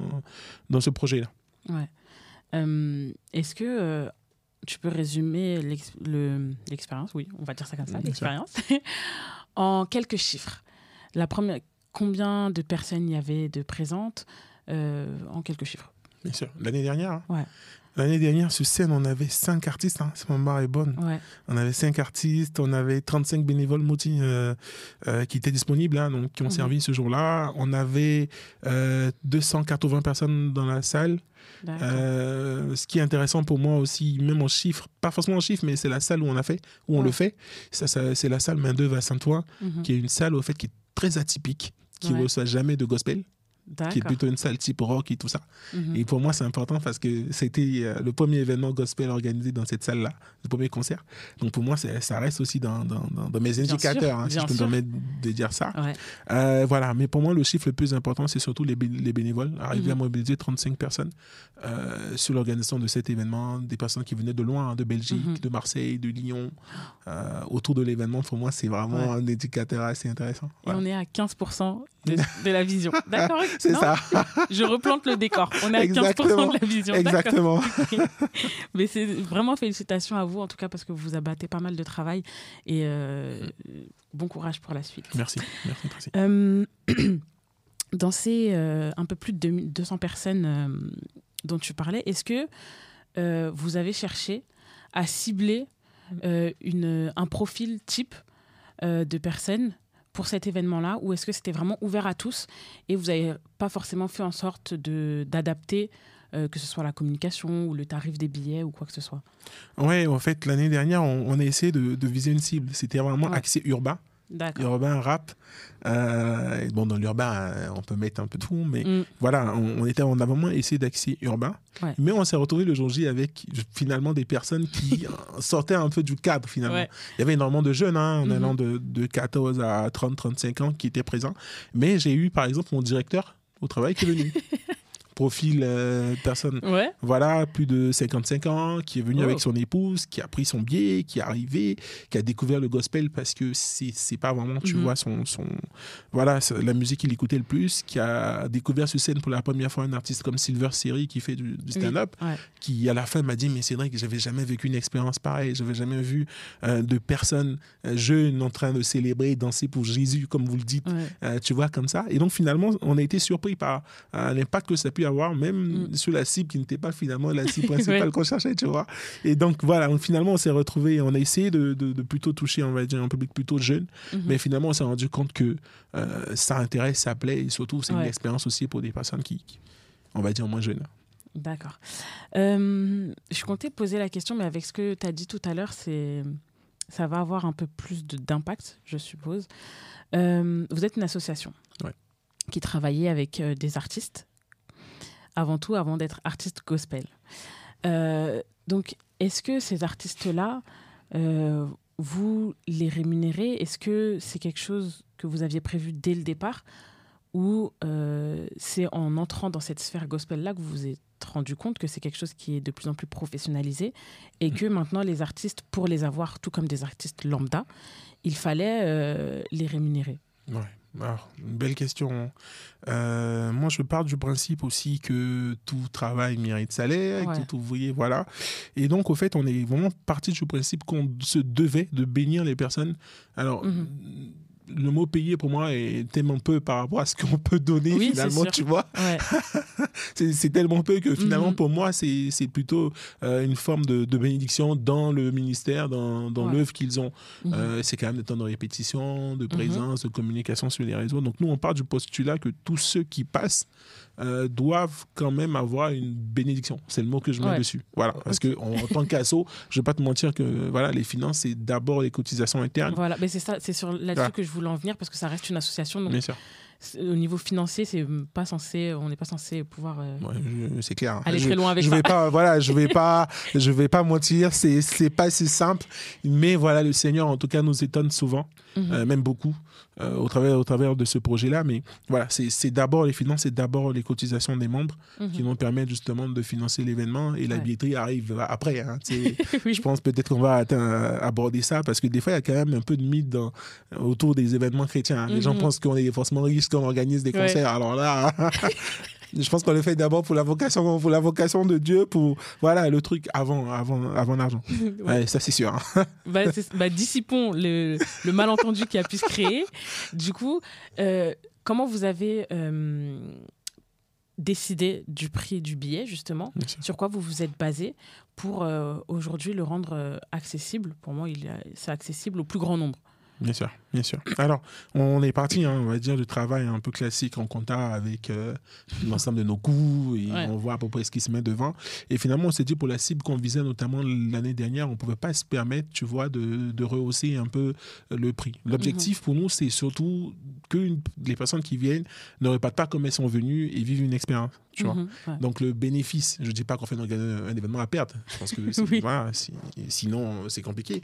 Speaker 2: dans ce projet-là.
Speaker 1: Ouais. Euh, Est-ce que euh, tu peux résumer l'ex- le- l'expérience? Oui, on va dire ça comme ça, l'expérience, en quelques chiffres. La première, combien de personnes il y avait de présentes en quelques chiffres?
Speaker 2: Bien sûr. L'année dernière hein.
Speaker 1: Ouais.
Speaker 2: L'année dernière, sur scène, on avait cinq artistes, hein, si ma mémoire est bonne.
Speaker 1: Ouais.
Speaker 2: On avait cinq artistes, on avait 35 bénévoles Moti euh, euh, qui étaient disponibles, hein, donc qui ont
Speaker 1: Mhm.
Speaker 2: servi ce jour-là. On avait euh, 280 personnes dans la salle. Euh, ce qui est intéressant pour moi aussi, même en chiffres, pas forcément en chiffres, mais c'est la salle où on a fait, où on le fait. Ça, ça- c'est la salle Main d'œuvre à Saint-Ouen,
Speaker 1: Mhm.
Speaker 2: qui est une salle au fait qui est très atypique, qui ne
Speaker 1: Ouais.
Speaker 2: reçoit jamais de gospel, qui est plutôt une salle type rock et tout ça.
Speaker 1: Mhm.
Speaker 2: Et pour moi, c'est important parce que c'était euh, le premier événement gospel organisé dans cette salle-là, le premier concert. Donc pour moi, ça reste aussi dans, dans- dans- dans mes indicateurs, hein, si je peux me permettre de dire ça.
Speaker 1: Ouais.
Speaker 2: Euh, voilà, mais pour moi, le chiffre le plus important, c'est surtout les, bé- les bénévoles. Arriver
Speaker 1: Mhm.
Speaker 2: à mobiliser 35 personnes euh, sur l'organisation de cet événement, des personnes qui venaient de loin, hein, de Belgique,
Speaker 1: Mhm.
Speaker 2: de Marseille, de Lyon, autour de l'événement. Pour moi, c'est vraiment
Speaker 1: Ouais.
Speaker 2: un indicateur assez intéressant.
Speaker 1: Et
Speaker 2: Voilà.
Speaker 1: on est à 15% de, de la vision. D'accord
Speaker 2: C'est ça,
Speaker 1: Je replante le décor. On est à 15%
Speaker 2: Exactement.
Speaker 1: de la vision.
Speaker 2: Exactement.
Speaker 1: Mais c'est vraiment félicitations à vous, en tout cas, parce que vous abattez pas mal de travail. Et euh, bon courage pour la suite.
Speaker 2: Merci, merci.
Speaker 1: Euh, dans ces euh, un peu plus de 2000 200 personnes euh, dont tu parlais, est-ce que euh, vous avez cherché à cibler euh, une, un profil type euh, de personnes pour cet événement-là ou est-ce que c'était vraiment ouvert à tous et vous n'avez pas forcément fait en sorte de- d'adapter euh, que ce soit la communication ou le tarif des billets ou quoi que ce soit?
Speaker 2: Ouais, en fait, l'année dernière, on, on a essayé de, de viser une cible. C'était vraiment
Speaker 1: Ouais.
Speaker 2: axé urbain. Urbain, rap. Euh, bon, dans l'urbain, euh, on peut mettre un peu de tout, mais
Speaker 1: Mm.
Speaker 2: voilà, on, on était, on a vraiment essayé d'axer urbain.
Speaker 1: Ouais.
Speaker 2: Mais on s'est retrouvé le jour J avec finalement des personnes qui sortaient un peu du cadre finalement.
Speaker 1: Ouais.
Speaker 2: Il y avait énormément de jeunes, hein, en
Speaker 1: Mhm.
Speaker 2: allant de, de 14 à 30, 35 ans qui étaient présents. Mais j'ai eu par exemple mon directeur au travail qui est venu. Profil euh, personne
Speaker 1: Ouais.
Speaker 2: voilà, plus de 55 ans, qui est venu
Speaker 1: Oh.
Speaker 2: avec son épouse, qui a pris son billet, qui est arrivé, qui a découvert le gospel parce que c'est c'est pas vraiment, tu
Speaker 1: Mhm.
Speaker 2: vois, son, son. Voilà, la musique qu'il écoutait le plus, qui a découvert sur scène pour la première fois un artiste comme Silver Seri qui fait du, du stand-up,
Speaker 1: Ouais.
Speaker 2: qui à la fin m'a dit Mais c'est vrai que j'avais jamais vécu une expérience pareille, j'avais jamais vu euh, de personnes euh, jeunes en train de célébrer, danser pour Jésus, comme vous le dites.
Speaker 1: Ouais.
Speaker 2: Euh, tu vois, comme ça. Et donc, finalement, on a été surpris par l'impact que ça a pu avoir, même
Speaker 1: Mm.
Speaker 2: sur la cible qui n'était pas finalement la cible principale
Speaker 1: Ouais.
Speaker 2: qu'on cherchait, tu vois. Et donc, voilà, on- finalement, on s'est retrouvé, on a essayé de, de- de plutôt toucher, on va dire, un public plutôt jeune,
Speaker 1: Mhm.
Speaker 2: mais finalement, on s'est rendu compte que euh, ça intéresse, ça plaît, et surtout, c'est une expérience aussi pour des personnes qui, qui, on va dire, moins jeunes.
Speaker 1: D'accord. Euh, je comptais poser la question, mais avec ce que tu as dit tout à l'heure, c'est ça va avoir un peu plus d'impact, je suppose. Euh, vous êtes une association
Speaker 2: Ouais.
Speaker 1: qui travaillait avec euh, des artistes, avant tout, avant d'être artiste gospel. Euh, donc, est-ce que ces artistes-là, euh, vous les rémunérez? Est-ce que c'est quelque chose que vous aviez prévu dès le départ? Ou euh, c'est en entrant dans cette sphère gospel-là que vous vous êtes rendu compte que c'est quelque chose qui est de plus en plus professionnalisé et que maintenant les artistes, pour les avoir tout comme des artistes lambda, il fallait les rémunérer?
Speaker 2: Ouais. Alors, une belle question. Euh, moi, je pars du principe aussi que tout travail mérite salaire,
Speaker 1: Ouais.
Speaker 2: tout ouvrier, voilà. Et donc, au fait, on est vraiment parti du principe qu'on se devait de bénir les personnes. Alors,
Speaker 1: Mhm.
Speaker 2: Le mot payer pour moi est tellement peu par rapport à ce qu'on peut donner
Speaker 1: Oui,
Speaker 2: finalement, tu vois.
Speaker 1: Ouais,
Speaker 2: C'est tellement peu que finalement,
Speaker 1: Mhm.
Speaker 2: pour moi, c'est plutôt euh, une forme de, de bénédiction dans le ministère, dans, dans
Speaker 1: Ouais.
Speaker 2: l'œuvre qu'ils ont.
Speaker 1: Mhm.
Speaker 2: Euh, c'est quand même des temps de répétition, de présence, de communication sur les réseaux. Donc nous, on part du postulat que tous ceux qui passent euh, doivent quand même avoir une bénédiction. C'est le mot que je mets
Speaker 1: Ouais.
Speaker 2: dessus. Voilà. Parce que en, en tant qu'asso, je vais pas te mentir que voilà, les finances, c'est d'abord les cotisations internes.
Speaker 1: Voilà, mais c'est ça, c'est sur là-dessus
Speaker 2: Voilà.
Speaker 1: que je voulais en venir parce que ça reste une association. Donc. Au niveau financier, c'est pas censé, on n'est pas censé pouvoir euh,
Speaker 2: Ouais, c'est clair. hein.
Speaker 1: aller
Speaker 2: je,
Speaker 1: très loin avec
Speaker 2: je
Speaker 1: ça.
Speaker 2: vais pas voilà je vais pas je vais pas mentir c'est c'est pas si simple mais voilà le Seigneur en tout cas nous étonne souvent
Speaker 1: Mhm.
Speaker 2: euh, même beaucoup euh, au travers au travers de ce projet là mais voilà c'est c'est d'abord les finances c'est d'abord les cotisations des membres
Speaker 1: Mhm.
Speaker 2: qui vont permettre justement de financer l'événement et la billetterie arrive après hein.
Speaker 1: Oui.
Speaker 2: je pense peut-être qu'on va atteindre- aborder ça parce que des fois il y a quand même un peu de mythe dans, autour des événements chrétiens les gens
Speaker 1: Mhm.
Speaker 2: pensent qu'on est forcément riche quand on organise des
Speaker 1: Ouais.
Speaker 2: concerts alors là Je pense qu'on le fait d'abord pour la vocation, pour la vocation de Dieu, pour voilà le truc avant, avant, avant l'argent.
Speaker 1: Ouais.
Speaker 2: Ouais, ça c'est sûr. hein.
Speaker 1: bah, bah, dissipons le, le malentendu qui a pu se créer. Du coup, euh, comment vous avez euh, décidé du prix du billet, justement? Sur quoi vous vous êtes basé pour euh, aujourd'hui le rendre accessible? Pour moi, c'est accessible au plus grand nombre.
Speaker 2: Bien sûr, bien sûr. Alors, on est parti, hein, on va dire, du travail un peu classique en compta avec euh, l'ensemble de nos coûts et
Speaker 1: Ouais.
Speaker 2: on voit à peu près ce qui se met devant. Et finalement, on s'est dit pour la cible qu'on visait notamment l'année dernière, on ne pouvait pas se permettre, tu vois, de, de rehausser un peu le prix. L'objectif pour nous, c'est surtout que une- les personnes qui viennent ne repartent pas comme elles sont venues et vivent une expérience, tu vois.
Speaker 1: Mhm, ouais.
Speaker 2: Donc le bénéfice, je ne dis pas qu'on fait un, un événement à perdre, je pense que c'est-
Speaker 1: Oui.
Speaker 2: voilà, si- sinon c'est compliqué.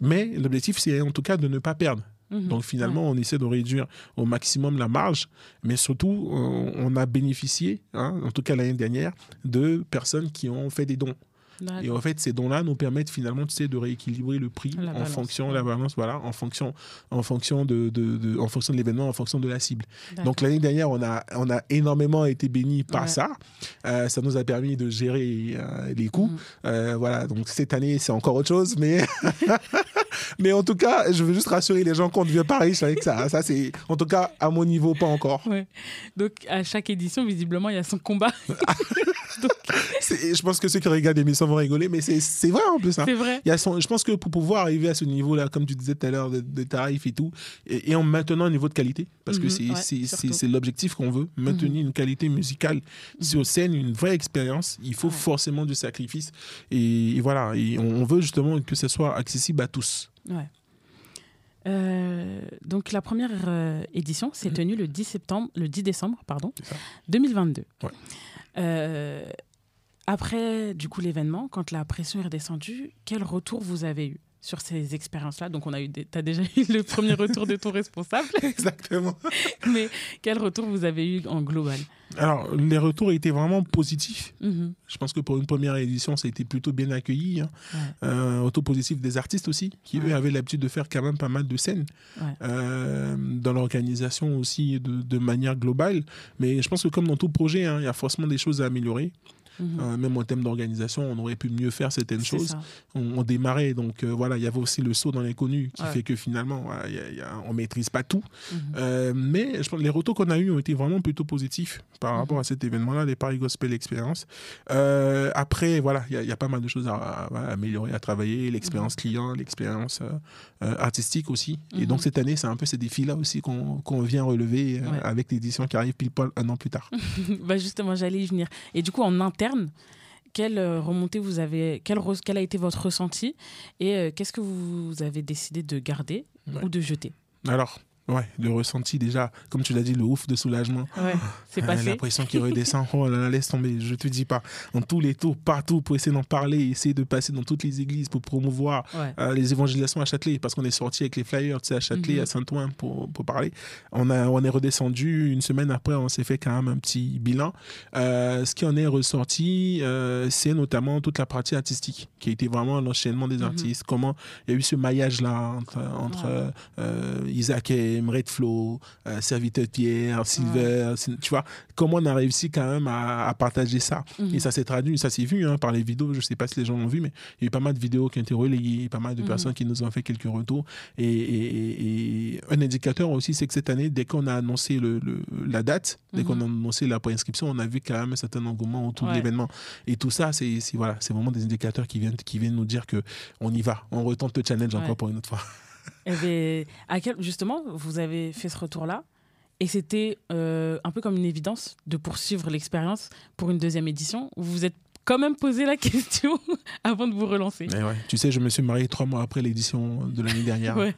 Speaker 2: Mais l'objectif, c'est en tout cas de ne pas perdre.
Speaker 1: Mhm,
Speaker 2: Donc finalement, on essaie de réduire au maximum la marge, mais surtout, on, on a bénéficié, hein, en tout cas l'année dernière, de personnes qui ont fait des dons.
Speaker 1: Ouais.
Speaker 2: Et en fait, ces dons-là nous permettent finalement, tu sais, de rééquilibrer le prix
Speaker 1: La
Speaker 2: en
Speaker 1: balance,
Speaker 2: fonction,
Speaker 1: ouais.
Speaker 2: la balance, voilà, en fonction, en fonction de, de- de- en fonction de l'événement, en fonction de la cible. Donc l'année dernière, on a, on a énormément été bénis par
Speaker 1: Ouais.
Speaker 2: ça. Euh, ça nous a permis de gérer euh, les coûts.
Speaker 1: Mhm.
Speaker 2: Euh, voilà, donc cette année, c'est encore autre chose, mais mais en tout cas, je veux juste rassurer les gens qu'on devient pas riche avec ça. Ça c'est, en tout cas, à mon niveau, pas encore.
Speaker 1: Ouais. Donc, à chaque édition, visiblement, il y a son combat.
Speaker 2: Je pense que ceux qui regardent l'émission vont rigoler, mais c'est vrai en plus. hein.
Speaker 1: C'est vrai.
Speaker 2: Il y a son- je pense que pour pouvoir arriver à ce niveau-là, comme tu disais tout à l'heure, de, de tarifs et tout, et, et en maintenant un niveau de qualité, parce que
Speaker 1: Mhm,
Speaker 2: c'est
Speaker 1: ouais,
Speaker 2: l'objectif qu'on veut, maintenir une qualité musicale sur scène, une vraie expérience, il faut
Speaker 1: Ouais.
Speaker 2: forcément du sacrifice. Et, et voilà, et on, on veut justement que ce soit accessible à tous.
Speaker 1: Ouais. Euh, donc la première euh, édition s'est
Speaker 2: Mhm.
Speaker 1: tenue le 10 septembre, le 10 décembre, pardon,
Speaker 2: C'est ça.
Speaker 1: 2022.
Speaker 2: Ouais.
Speaker 1: Euh, après du coup l'événement, quand la pression est redescendue, quel retour vous avez eu sur ces expériences-là? Donc on a eu, des... t'as déjà eu le premier retour de ton responsable,
Speaker 2: Exactement.
Speaker 1: mais quel retour vous avez eu en global?
Speaker 2: Alors, les retours étaient vraiment positifs.
Speaker 1: Mhm.
Speaker 2: Je pense que pour une première édition, ça a été plutôt bien accueilli. hein.
Speaker 1: Ouais.
Speaker 2: Euh, auto positif des artistes aussi, qui eux avaient l'habitude de faire quand même pas mal de scènes
Speaker 1: Ouais.
Speaker 2: euh, dans l'organisation aussi de, de manière globale. Mais je pense que comme dans tout projet, hein, il y a forcément des choses à améliorer.
Speaker 1: Mhm.
Speaker 2: Euh, même en termes d'organisation, on aurait pu mieux faire certaines choses. On, on démarrait, donc euh, voilà, il y avait aussi le saut dans l'inconnu qui
Speaker 1: Ouais.
Speaker 2: fait que finalement, voilà, il y a- il y a- on maîtrise pas tout.
Speaker 1: Mhm.
Speaker 2: Euh, mais je pense que les retours qu'on a eus ont été vraiment plutôt positifs par
Speaker 1: Mhm.
Speaker 2: rapport à cet événement-là, les Paris Gospel Experience. Après, voilà, il y, a- il y a pas mal de choses à, à- à améliorer, à travailler, l'expérience client, l'expérience artistique aussi. Et donc cette année, c'est un peu ces défis-là aussi qu'on vient relever
Speaker 1: Ouais.
Speaker 2: avec l'édition qui arrive pile poil un an plus tard.
Speaker 1: bah justement, j'allais y venir. Et du coup, en interne, quelle euh, remontée vous avez, quel, a été votre ressenti et euh, qu'est-ce que vous avez décidé de garder
Speaker 2: Ouais.
Speaker 1: ou de jeter?
Speaker 2: Alors, ouais, le ressenti déjà, comme tu l'as dit, le ouf de soulagement.
Speaker 1: Ouais, c'est
Speaker 2: Ah,
Speaker 1: passé.
Speaker 2: La pression qui redescend, oh là là, laisse tomber, je te dis pas. Dans tous les tours, partout, pour essayer d'en parler, essayer de passer dans toutes les églises pour promouvoir
Speaker 1: Ouais.
Speaker 2: euh, les évangélisations à Châtelet, parce qu'on est sorti avec les flyers, tu sais, à Châtelet,
Speaker 1: Mhm.
Speaker 2: à Saint-Ouen pour, pour parler. On, a, on est redescendu, une semaine après, on s'est fait quand même un petit bilan. Euh, ce qui en est ressorti, euh, c'est notamment toute la partie artistique, qui a été vraiment l'enchaînement des
Speaker 1: Mhm.
Speaker 2: artistes. Comment il y a eu ce maillage-là entre, Isaac M, Red Flow, euh, Serviteur Pierre, Silver, tu vois, comment on a réussi quand même à, à partager ça.
Speaker 1: Mhm.
Speaker 2: Et ça s'est traduit, ça s'est vu hein, par les vidéos, je sais pas si les gens l'ont vu, mais il y a eu pas mal de vidéos qui ont été relayées, pas mal de
Speaker 1: Mhm.
Speaker 2: personnes qui nous ont fait quelques retours. Et, et- et- et un indicateur aussi, c'est que cette année, dès qu'on a annoncé le, le- la date, dès
Speaker 1: Mhm.
Speaker 2: qu'on a annoncé la préinscription, on a vu quand même un certain engouement autour
Speaker 1: Ouais.
Speaker 2: de l'événement. Et tout ça, c'est voilà, vraiment des indicateurs qui viennent, qui viennent nous dire que on y va, on retente le challenge
Speaker 1: Ouais.
Speaker 2: encore pour une autre fois.
Speaker 1: Eh ben, à quel, justement, vous avez fait ce retour-là et c'était euh, un peu comme une évidence de poursuivre l'expérience pour une deuxième édition. Vous vous êtes quand même posé la question avant de vous relancer.
Speaker 2: Mais ouais, tu sais, je me suis marié trois mois après l'édition de l'année dernière.
Speaker 1: Ouais.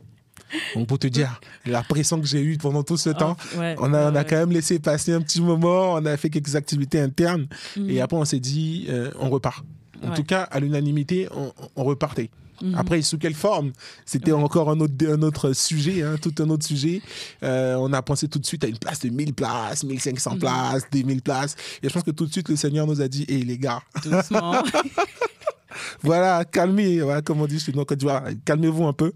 Speaker 2: Donc pour te dire, la pression que j'ai eue pendant tout ce temps,
Speaker 1: Oh, ouais,
Speaker 2: on a, on a
Speaker 1: ouais,
Speaker 2: quand même laissé passer un petit moment, on a fait quelques activités internes, et après on s'est dit, euh, on repart. En tout cas, à l'unanimité, on, on repartait.
Speaker 1: Mhm.
Speaker 2: Après, sous quelle forme? C'était
Speaker 1: Ouais.
Speaker 2: encore un autre, un autre sujet, hein, tout un autre sujet. Euh, on a pensé tout de suite à une place de 1000 places, 1500
Speaker 1: Mhm.
Speaker 2: places, 2000 places. Et je pense que tout de suite, le Seigneur nous a dit, hé les gars,
Speaker 1: doucement.
Speaker 2: voilà, calmez, voilà, comme on dit chez nous en Côte d'Ivoire, calmez-vous un peu.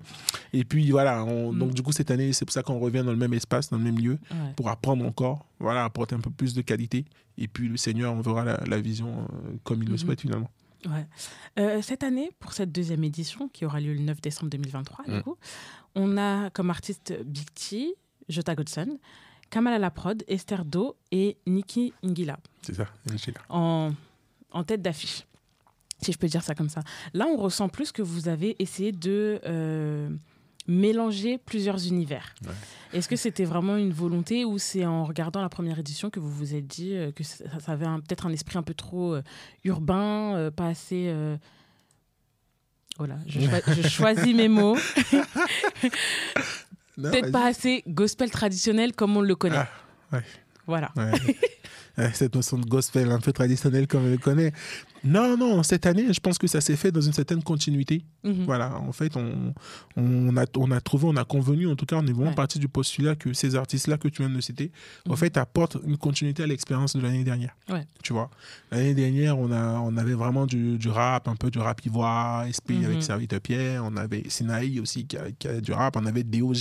Speaker 2: Et puis voilà, on-
Speaker 1: Mm.
Speaker 2: donc du coup, cette année, c'est pour ça qu'on revient dans le même espace, dans le même lieu,
Speaker 1: Ouais.
Speaker 2: pour apprendre encore, voilà, apporter un peu plus de qualité. Et puis le Seigneur, on verra la, la vision euh, comme il le
Speaker 1: Mhm.
Speaker 2: souhaite finalement.
Speaker 1: Ouais. Euh, cette année, pour cette deuxième édition, qui aura lieu le 9 décembre 2023, du
Speaker 2: Mm.
Speaker 1: coup, on a comme artiste Big T, Jota Godson, Kamala Laprod, Esther Do et Nikki Ngila.
Speaker 2: C'est ça,
Speaker 1: en, en tête d'affiche, si je peux dire ça comme ça. Là, on ressent plus que vous avez essayé de euh, mélanger plusieurs univers. Est-ce que c'était vraiment une volonté ou c'est en regardant la première édition que vous vous êtes dit euh, que ça, avait peut-être un esprit un peu trop euh, urbain, pas assez... Voilà, je, je choisis mes mots. Peut-être pas assez gospel traditionnel comme on le connaît. Ah,
Speaker 2: ouais.
Speaker 1: Voilà.
Speaker 2: Cette notion de gospel un peu traditionnel comme on le connaît. Non, non, cette année, je pense que ça s'est fait dans une certaine continuité. Mhm. Voilà, en fait, on, on, a, on a trouvé, on a convenu, en tout cas, on est vraiment parti du postulat que ces artistes-là que tu viens de citer, en mhm. fait, apportent une continuité à l'expérience de l'année dernière. Tu vois, l'année dernière, on, a, on avait vraiment du, du rap, un peu du rap ivoire, SP avec mhm. Servite Pierre, on avait Sinaï aussi qui a, du rap, on avait Déo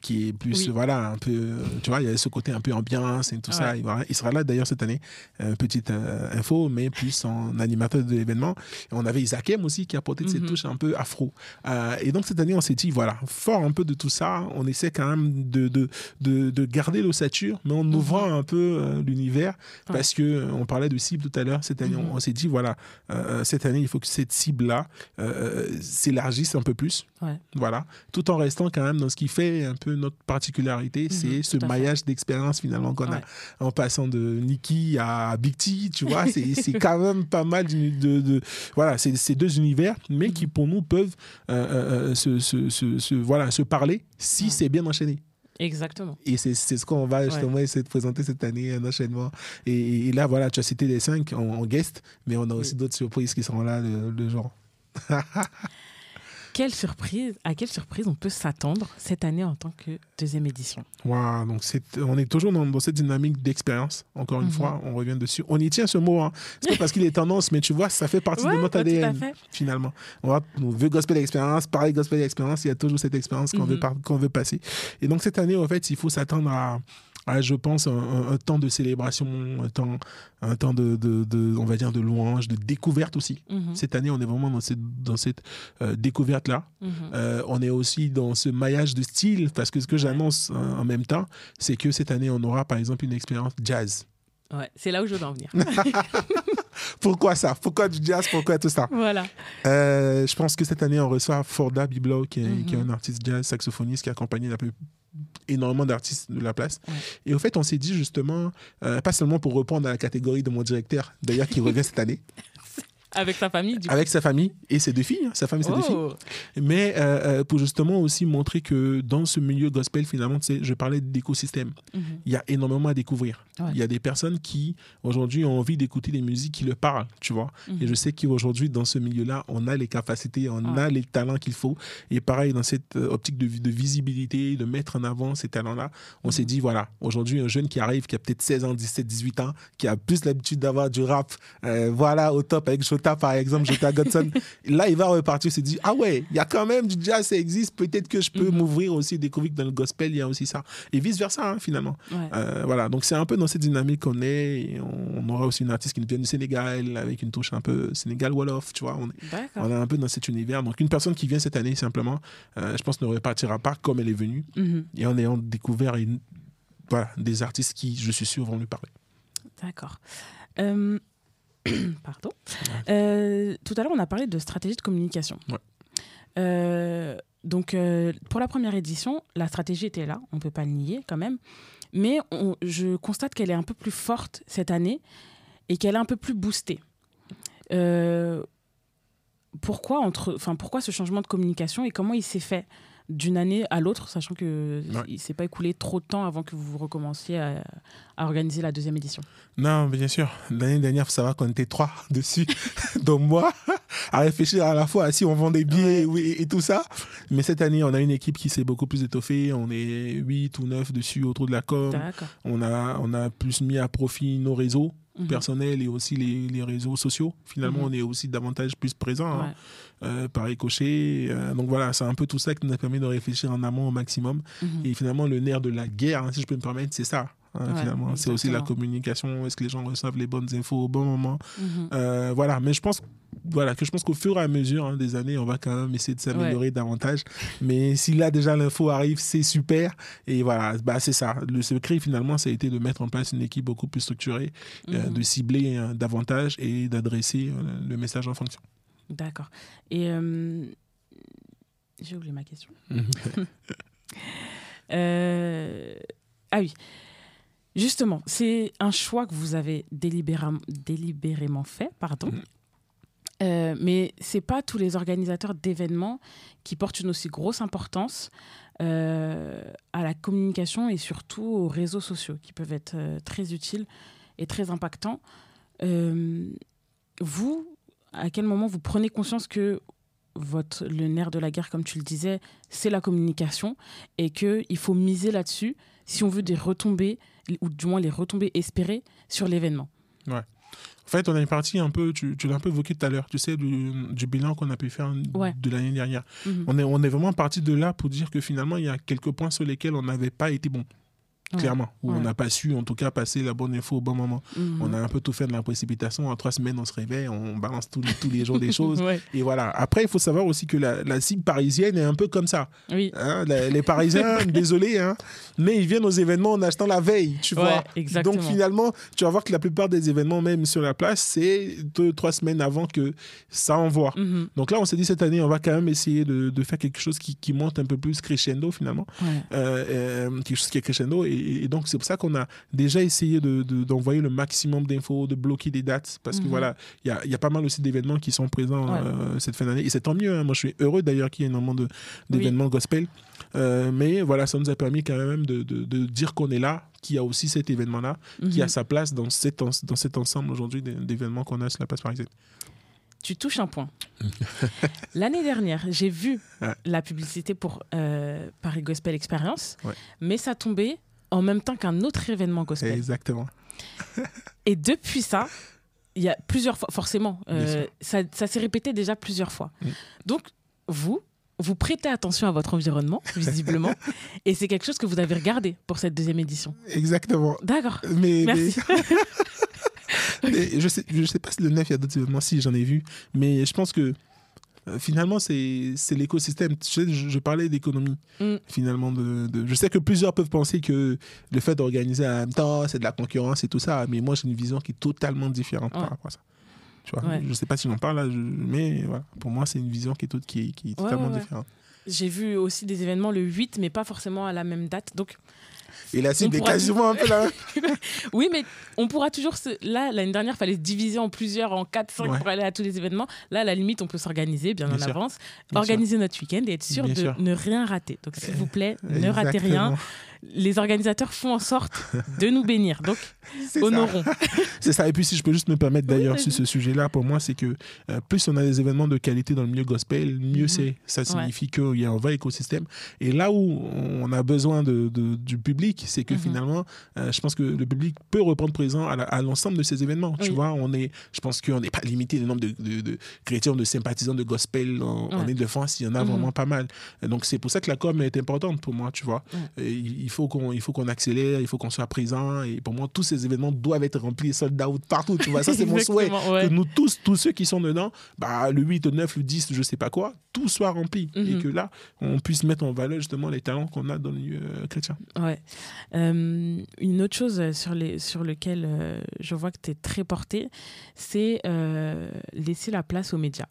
Speaker 2: qui est plus, voilà, un peu, tu vois, il y a ce côté un peu ambiance et tout ça. Il, sera là d'ailleurs cette année, euh, petite euh, info, mais plus en animateur de l'événement. On avait Isakem aussi qui a porté cette mhm. touche un peu afro. Euh, et donc cette année, on s'est dit, voilà, fort un peu de tout ça, on essaie quand même de, de, de, garder l'ossature, mais en ouvrant mhm. un peu euh, l'univers, parce que euh, on parlait de cible tout à l'heure, cette année, on, mhm. s'est dit, voilà, cette année, il faut que cette cible-là s'élargisse un peu plus. Voilà, tout en restant quand même dans ce qui fait un peu notre particularité, c'est ce maillage d'expérience finalement qu'on a en passant de Nikki à Big T, tu vois, c'est quand même pas mal de, voilà, c'est ces deux univers, mais qui pour nous peuvent euh, euh, euh, se, voilà, se parler si c'est bien enchaîné.
Speaker 1: Exactement.
Speaker 2: Et c'est ce qu'on va justement essayer de présenter cette année, un enchaînement. Et, là, voilà, tu as cité les cinq en, guest, mais on a aussi d'autres surprises qui seront là le, le jour.
Speaker 1: Quelle surprise, à quelle surprise on peut s'attendre cette année en tant que deuxième édition?
Speaker 2: Wow, donc on est toujours dans, cette dynamique d'expérience. Encore une mhm. fois, on revient dessus. On y tient ce mot. Hein. C'est pas parce qu'il est tendance, mais tu vois, ça fait partie de notre ADN finalement. On, va, on veut gospel expérience, pareil gospel expérience. Il y a toujours cette expérience qu'on veut, mhm. qu'on veut passer. Et donc cette année, en fait, il faut s'attendre à je pense, un, temps de célébration, un temps, un temps de, de, on va dire, de louange, de découverte aussi. Mhm. Cette année, on est vraiment dans cette, dans cette euh, découverte-là. Mhm. Euh, on est aussi dans ce maillage de style, parce que ce que j'annonce en même temps, c'est que cette année, on aura, par exemple, une expérience jazz.
Speaker 1: Ouais, c'est là où je veux en venir.
Speaker 2: pourquoi ça? Pourquoi du jazz? Pourquoi tout ça?
Speaker 1: Voilà.
Speaker 2: Euh, je pense que cette année, on reçoit Forda Biblo, qui est, qui est mhm. un artiste jazz, saxophoniste, qui a accompagné la plus énormément d'artistes de la place. Et au fait, on s'est dit justement, euh, pas seulement pour répondre à la catégorie de mon directeur, d'ailleurs, qui revient cette année,
Speaker 1: avec sa famille, du
Speaker 2: Avec sa famille et ses deux filles, hein, sa femme et ses deux filles. Oh. Mais euh, euh, pour justement aussi montrer que dans ce milieu gospel, finalement, je parlais d'écosystème. Mhm. Il y a énormément à découvrir. Il y a des personnes qui, aujourd'hui, ont envie d'écouter des musiques qui leur parlent, tu vois. Mhm. Et je sais qu'aujourd'hui, dans ce milieu-là, on a les capacités, on a les talents qu'il faut. Et pareil, dans cette euh, optique de, de visibilité, de mettre en avant ces talents-là, on s'est mhm. dit, voilà, aujourd'hui, un jeune qui arrive, qui a peut-être 16 ans, 17, 18 ans, qui a plus l'habitude d'avoir du rap, voilà, au top avec par exemple, Jota Godson, là, il va repartir, il se dit, ah ouais, il y a quand même du jazz, ça existe, peut-être que je peux mhm. m'ouvrir aussi, découvrir que dans le gospel, il y a aussi ça. Et vice-versa, hein, finalement. Euh, voilà, donc c'est un peu dans cette dynamique qu'on est. on, aura aussi une artiste qui nous vient du Sénégal, avec une touche un peu Sénégal-Wolof, tu vois. On est, on est un peu dans cet univers. Donc une personne qui vient cette année, simplement, euh, je pense, ne repartira pas comme elle est venue. Mhm. Et en ayant découvert une, voilà, des artistes qui, je suis sûr, vont lui parler.
Speaker 1: D'accord. Euh, Pardon. Euh, tout à l'heure, on a parlé de stratégie de communication. Euh, donc, euh, pour la première édition, la stratégie était là, on ne peut pas le nier quand même. Mais je constate qu'elle est un peu plus forte cette année et qu'elle est un peu plus boostée. pourquoi, entre, pourquoi ce changement de communication et comment il s'est fait? D'une année à l'autre, sachant que il s'est pas écoulé trop de temps avant que vous recommenciez à, organiser la deuxième édition.
Speaker 2: Non, bien sûr. L'année dernière, il faut savoir qu'on était trois dessus, donc moi, à réfléchir à la fois à si on vend des billets et, tout ça. Mais cette année, on a une équipe qui s'est beaucoup plus étoffée. On est huit ou neuf dessus autour de la com. On a, on a plus mis à profit nos réseaux Mhm. personnel et aussi les, les, réseaux sociaux. Finalement, mhm. on est aussi davantage plus présent hein, euh, par ricochet. Euh, donc voilà, c'est un peu tout ça qui nous a permis de réfléchir en amont au maximum. Mhm. Et finalement, le nerf de la guerre, hein, si je peux me permettre, c'est ça. Hein, finalement, c'est aussi la communication. Est-ce que les gens reçoivent les bonnes infos au bon moment euh, Voilà, mais je pense voilà, que je pense qu'au fur et à mesure hein, des années, on va quand même essayer de s'améliorer davantage. Mais si là déjà l'info arrive, c'est super. Et voilà, bah, c'est ça. Le secret finalement, ça a été de mettre en place une équipe beaucoup plus structurée, euh, mhm. de cibler euh, davantage et d'adresser euh, le message en fonction.
Speaker 1: D'accord. Et j'ai oublié ma question. ah oui. Justement, c'est un choix que vous avez délibérément, délibérément fait, pardon. Mhm. Euh, mais c'est pas tous les organisateurs d'événements qui portent une aussi grosse importance euh, à la communication et surtout aux réseaux sociaux qui peuvent être euh, très utiles et très impactants. vous, à quel moment vous prenez conscience que votre, le nerf de la guerre, comme tu le disais, c'est la communication et qu'il faut miser là-dessus si on veut des retombées, ou du moins les retombées espérées sur l'événement?
Speaker 2: En fait, on est parti un peu, tu, l'as un peu évoqué tout à l'heure, tu sais, du, bilan qu'on a pu faire de l'année dernière. Mhm. On, est, on est vraiment parti de là pour dire que finalement, il y a quelques points sur lesquels on n'avait pas été bon clairement, où on n'a pas su en tout cas passer la bonne info au bon moment. Mhm. On a un peu tout fait de la précipitation. En trois semaines, on se réveille, on balance tous les, tous les jours des choses. Et voilà. Après, il faut savoir aussi que la, la, cible parisienne est un peu comme ça.
Speaker 1: Oui.
Speaker 2: Hein, les, Parisiens, désolé, hein, mais ils viennent aux événements en achetant la veille, tu vois.
Speaker 1: Exactement.
Speaker 2: Donc finalement, tu vas voir que la plupart des événements, même sur la place, c'est deux, trois semaines avant que ça envoie. Mhm. Donc là, on s'est dit cette année, on va quand même essayer de, de faire quelque chose qui, qui, monte un peu plus crescendo finalement. Euh, euh, quelque chose qui est crescendo. Et, et, donc, c'est pour ça qu'on a déjà essayé d'envoyer de, le maximum d'infos, de bloquer des dates, parce que mhm. voilà, il y a, y a, pas mal aussi d'événements qui sont présents euh, cette fin d'année. Et c'est tant mieux. Hein. Moi, je suis heureux d'ailleurs qu'il y ait énormément d'événements gospel. Euh, mais voilà, ça nous a permis quand même de, de dire qu'on est là, qu'il y a aussi cet événement-là, qui a mhm. sa place dans cet, dans cet ensemble aujourd'hui d'événements qu'on a sur la place parisienne
Speaker 1: tu touches un point. L'année dernière, j'ai vu la publicité pour euh, Paris Gospel Experience, mais ça tombait en même temps qu'un autre événement gospel.
Speaker 2: Exactement.
Speaker 1: Et depuis ça, il y a plusieurs fois, forcément, euh, ça, s'est répété déjà plusieurs fois. Donc, vous, vous prêtez attention à votre environnement, visiblement, et c'est quelque chose que vous avez regardé pour cette deuxième édition.
Speaker 2: Exactement.
Speaker 1: D'accord. Mais, Merci.
Speaker 2: je sais, je sais pas si le 9, il y a d'autres événements, si j'en ai vu, mais je pense que euh, finalement, c'est l'écosystème. Je, je, parlais d'économie, mm. finalement. De, je sais que plusieurs peuvent penser que le fait d'organiser en même temps, c'est de la concurrence et tout ça, mais moi, j'ai une vision qui est totalement différente par rapport à ça. Tu vois, Je ne sais pas si j'en parle là, mais voilà, pour moi, c'est une vision qui est, toute, qui, qui est totalement différente.
Speaker 1: J'ai vu aussi des événements le 8, mais pas forcément à la même date. Donc,
Speaker 2: et la cible est quasiment un peu là.
Speaker 1: oui, mais on pourra toujours. Se... Là, l'année dernière, il fallait se diviser en plusieurs, en 4, 5 pour aller à tous les événements. Là, à la limite, on peut s'organiser bien, en avance, organiser notre week-end et être sûr de ne rien rater. Donc, s'il vous plaît, ne ratez rien les organisateurs font en sorte de nous bénir. Donc, honorons.
Speaker 2: C'est ça. Et puis, si je peux juste me permettre d'ailleurs sur ce sujet-là, pour moi, c'est que euh, plus on a des événements de qualité dans le milieu gospel, mieux mhm. c'est. Ça signifie qu'il y a un vrai écosystème. Et là où on a besoin de, du public, c'est que mhm. finalement, euh, je pense que le public peut reprendre présent à l'ensemble de ces événements. Tu vois, on est, je pense qu'on n'est pas limité le nombre de, de, chrétiens, de sympathisants de gospel en, Ile-de-France. Il y en a mhm. vraiment pas mal. Donc, c'est pour ça que la com est importante pour moi, tu vois. il faut qu'on il faut qu'on accélère, il faut qu'on soit présent. Et pour moi, tous ces événements doivent être remplis, sold out partout. Tu vois, ça, c'est mon souhait. Que nous tous, tous ceux qui sont dedans, bah, le 8, le 9, le 10, je sais pas quoi, tout soit rempli. Et mhm. que là, on puisse mettre en valeur justement les talents qu'on a dans le milieu euh, chrétien.
Speaker 1: Ouais. Euh, une autre chose sur, les, sur lequel euh, je vois que tu es très porté, c'est laisser la place aux médias.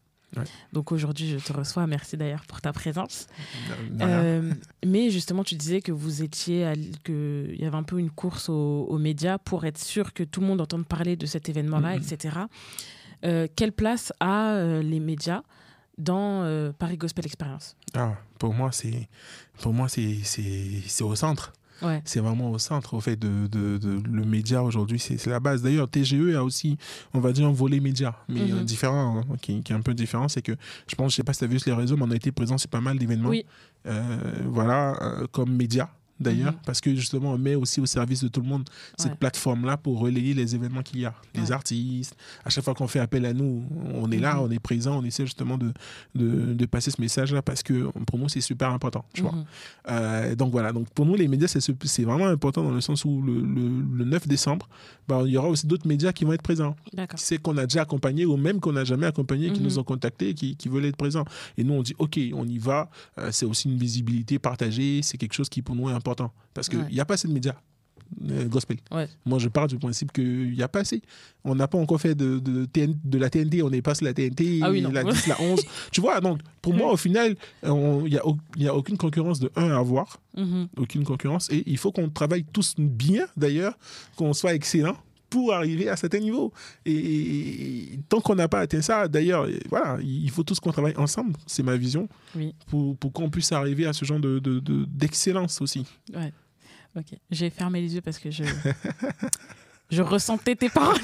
Speaker 1: Donc aujourd'hui, je te reçois. Merci d'ailleurs pour ta présence. Euh, mais justement, tu disais que vous étiez, qu'il y avait un peu une course aux, médias pour être sûr que tout le monde entende parler de cet événement-là, mm-hmm. etc. Euh, quelle place a euh, les médias dans Paris Gospel Experience?
Speaker 2: Ah, pour moi c'est au centre. C'est vraiment au centre, au fait, de, de, le média aujourd'hui, c'est la base. D'ailleurs, TGE a aussi, on va dire, un volet média, mais mhm. différent, hein, qui, qui, est un peu différent. C'est que, je pense, je sais pas si tu as vu sur les réseaux, mais on a été présent sur pas mal d'événements. Euh, voilà, euh, comme média d'ailleurs,
Speaker 1: Mhm.
Speaker 2: parce que justement, on met aussi au service de tout le monde cette plateforme-là pour relayer les événements qu'il y a. Les
Speaker 1: Ouais.
Speaker 2: artistes, à chaque fois qu'on fait appel à nous, on est là,
Speaker 1: Mhm.
Speaker 2: on est présent, on essaie justement de, de, de passer ce message-là parce que pour nous, c'est super important. Tu vois.
Speaker 1: Mhm.
Speaker 2: Euh, donc voilà, donc pour nous, les médias, c'est ce- c'est vraiment important dans le sens où le, le- le 9 décembre, bah, il y aura aussi d'autres médias qui vont être présents. Sait qu'on a déjà accompagné ou même qu'on n'a jamais accompagné, qui nous ont contactés, et qui, qui veulent être présents. Et nous, on dit, OK, on y va. Euh, c'est aussi une visibilité partagée. C'est quelque chose qui, pour nous, est important. Parce qu'il n'y a pas assez de médias. euh, gospel.
Speaker 1: Ouais.
Speaker 2: Moi, je pars du principe qu'il n'y a pas assez. On n'a pas encore fait de, de, TN de la TNT, on est passé la TNT,
Speaker 1: Ah oui,
Speaker 2: la 10, la 11. tu vois, donc pour moi, au final, il n'y a, y a aucune concurrence de 1 à avoir
Speaker 1: Mhm.
Speaker 2: aucune concurrence. Et il faut qu'on travaille tous bien, d'ailleurs, qu'on soit excellent pour arriver à certains niveaux. Et, et- et tant qu'on n'a pas atteint ça, d'ailleurs, voilà, il faut tous qu'on travaille ensemble, c'est ma vision,
Speaker 1: Oui.
Speaker 2: pour, pour qu'on puisse arriver à ce genre de, de- de- d'excellence aussi.
Speaker 1: Ouais. Ok. J'ai fermé les yeux parce que je. je ressentais tes paroles.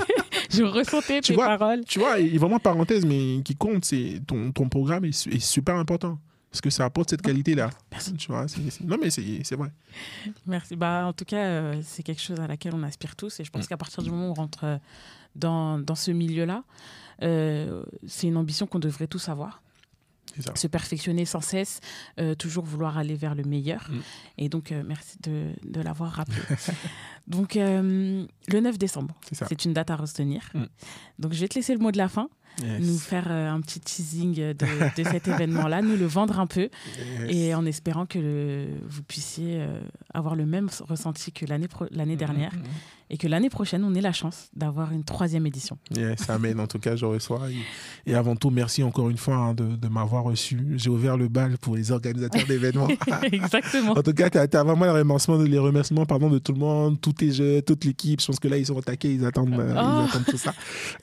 Speaker 1: je ressentais
Speaker 2: Tu
Speaker 1: tes
Speaker 2: vois,
Speaker 1: paroles.
Speaker 2: Tu vois, et vraiment, parenthèse, mais qui compte, c'est ton, ton programme est, est super important. Parce que ça apporte cette qualité-là.
Speaker 1: Merci.
Speaker 2: Tu vois, c'est- c'est- non, mais c'est, vrai.
Speaker 1: Merci. Bah, en tout cas, euh, c'est quelque chose à laquelle on aspire tous. Et je pense
Speaker 2: Mm.
Speaker 1: qu'à partir du moment où on rentre euh, dans, dans ce milieu-là, euh, c'est une ambition qu'on devrait tous avoir.
Speaker 2: C'est ça.
Speaker 1: Se perfectionner sans cesse, euh, toujours vouloir aller vers le meilleur.
Speaker 2: Mm.
Speaker 1: Et donc, euh, merci de, de l'avoir rappelé. donc, euh, le 9 décembre,
Speaker 2: c'est
Speaker 1: une date à retenir.
Speaker 2: Mm.
Speaker 1: Donc, je vais te laisser le mot de la fin,
Speaker 2: Yes.
Speaker 1: nous faire euh, un petit teasing de, de cet événement-là, nous le vendre un peu.
Speaker 2: Yes.
Speaker 1: Et en espérant que le- vous puissiez euh, avoir le même ressenti que l'année l'année dernière
Speaker 2: Mhm.
Speaker 1: Et que l'année prochaine, on ait la chance d'avoir une troisième édition.
Speaker 2: Yes, amen. En tout cas, je reçois. Et, et avant tout, merci encore une fois hein, de, de m'avoir reçu. J'ai ouvert le bal pour les organisateurs d'événements.
Speaker 1: Exactement.
Speaker 2: en tout cas, tu as, vraiment les remerciements, les remerciements pardon, de tout le monde, tous tes jeux, toute l'équipe. Je pense que là, ils sont attaqués, ils attendent, euh,
Speaker 1: Oh.
Speaker 2: ils attendent tout ça.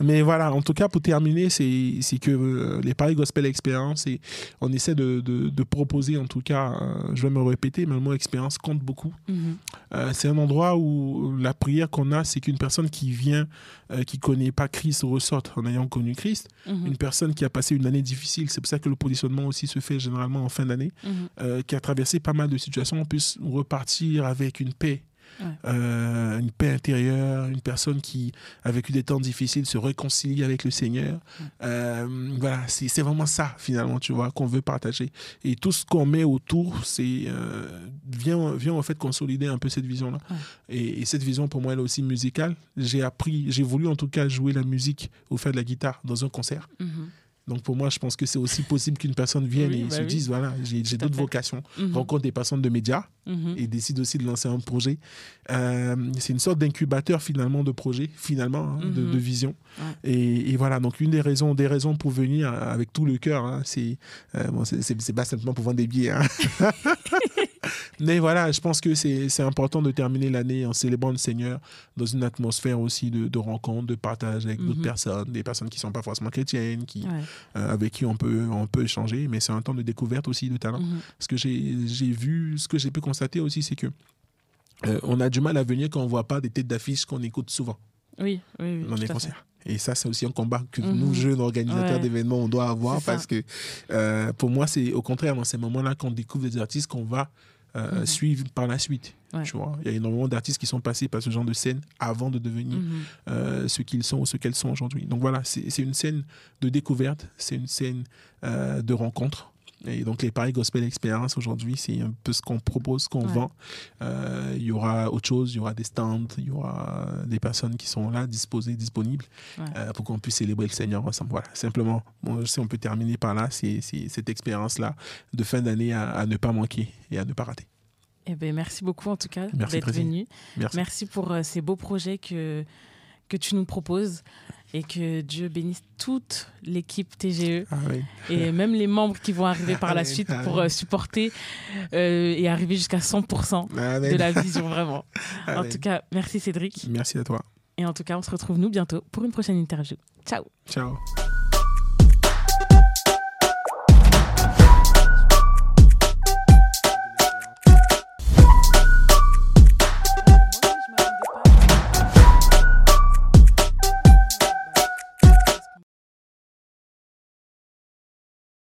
Speaker 2: Mais voilà, en tout cas, pour terminer, c'est que euh, les Paris Gospel Experience, et on essaie de, de- de proposer, en tout cas, euh, je vais me répéter, mais le mot expérience compte beaucoup.
Speaker 1: Mhm.
Speaker 2: Euh, c'est un endroit où la prière qu'on a, c'est qu'une personne qui vient, euh, qui connaît pas Christ, ressorte en ayant connu Christ.
Speaker 1: Mhm.
Speaker 2: Une personne qui a passé une année difficile, c'est pour ça que le positionnement aussi se fait généralement en fin d'année,
Speaker 1: Mhm.
Speaker 2: euh, qui a traversé pas mal de situations, puisse repartir avec une paix.
Speaker 1: Ouais.
Speaker 2: euh, une paix intérieure, une personne qui a vécu des temps difficiles se réconcilie avec le Seigneur. Euh, voilà, c'est vraiment ça finalement, tu vois, qu'on veut partager. Et tout ce qu'on met autour, c'est euh, vient, vient en fait consolider un peu cette vision-là.
Speaker 1: Ouais.
Speaker 2: Et, et cette vision, pour moi, elle est aussi musicale. J'ai appris, j'ai voulu en tout cas jouer la musique ou faire de la guitare dans un concert.
Speaker 1: Mhm.
Speaker 2: Donc pour moi, je pense que c'est aussi possible qu'une personne vienne
Speaker 1: Oui,
Speaker 2: et
Speaker 1: bah
Speaker 2: se
Speaker 1: oui.
Speaker 2: dise, voilà, j'ai d'autres vocations,
Speaker 1: Mhm.
Speaker 2: rencontre des personnes de médias
Speaker 1: Mhm.
Speaker 2: et décide aussi de lancer un projet. Euh, c'est une sorte d'incubateur finalement de projet, finalement, hein, de,
Speaker 1: Mhm.
Speaker 2: de vision.
Speaker 1: Ouais.
Speaker 2: Et, et voilà, donc une des raisons, des raisons pour venir euh, avec tout le cœur, hein, c'est euh, bon, c'est pas simplement pour vendre des billets. hein. Mais voilà, je pense que c'est important de terminer l'année en célébrant le Seigneur dans une atmosphère aussi de, de rencontre, de partage avec d'autres
Speaker 1: Mhm.
Speaker 2: personnes, des personnes qui sont pas forcément chrétiennes, qui,
Speaker 1: Ouais.
Speaker 2: euh, avec qui on peut, on peut échanger. Mais c'est un temps de découverte aussi de talent.
Speaker 1: Mhm.
Speaker 2: Ce que j'ai vu, ce que j'ai pu constater aussi, c'est que euh, on a du mal à venir quand on voit pas des têtes d'affiche qu'on écoute souvent
Speaker 1: Oui, oui, oui.
Speaker 2: dans les concerts. Et ça, c'est aussi un combat que
Speaker 1: Mhm.
Speaker 2: nous, jeunes organisateurs
Speaker 1: Ouais.
Speaker 2: d'événements, on doit avoir parce que euh, pour moi, c'est au contraire dans ces moments-là qu'on découvre des artistes qu'on va euh,
Speaker 1: Mhm.
Speaker 2: suivre par la suite.
Speaker 1: Ouais.
Speaker 2: Tu vois, il y a énormément d'artistes qui sont passés par ce genre de scène avant de devenir
Speaker 1: Mhm.
Speaker 2: euh, ce qu'ils sont ou ce qu'elles sont aujourd'hui. Donc voilà, c'est c'est une scène de découverte, c'est une scène euh, de rencontre. Et donc les Paris Gospel Experience aujourd'hui, c'est un peu ce qu'on propose, ce qu'on
Speaker 1: Ouais.
Speaker 2: vend. Euh, Il y aura autre chose, il y aura des stands, il y aura des personnes qui sont là, disposées, disponibles,
Speaker 1: Ouais.
Speaker 2: euh, pour qu'on puisse célébrer le Seigneur ensemble. Voilà, simplement, bon, si on peut terminer par là, c'est cette expérience-là de fin d'année à, à ne pas manquer et à ne pas rater.
Speaker 1: Eh ben, merci beaucoup en tout cas d'être venu.
Speaker 2: Merci.
Speaker 1: Merci pour euh, ces beaux projets que, que tu nous proposes et que Dieu bénisse toute l'équipe TGE
Speaker 2: Ah
Speaker 1: et même les membres qui vont arriver par la
Speaker 2: Amen,
Speaker 1: suite
Speaker 2: amen.
Speaker 1: pour euh, supporter euh, et arriver jusqu'à 100%
Speaker 2: Amen.
Speaker 1: de la vision vraiment. En tout cas, merci Cédric.
Speaker 2: Merci à toi.
Speaker 1: Et en tout cas, on se retrouve nous bientôt pour une prochaine interview. Ciao
Speaker 2: Ciao.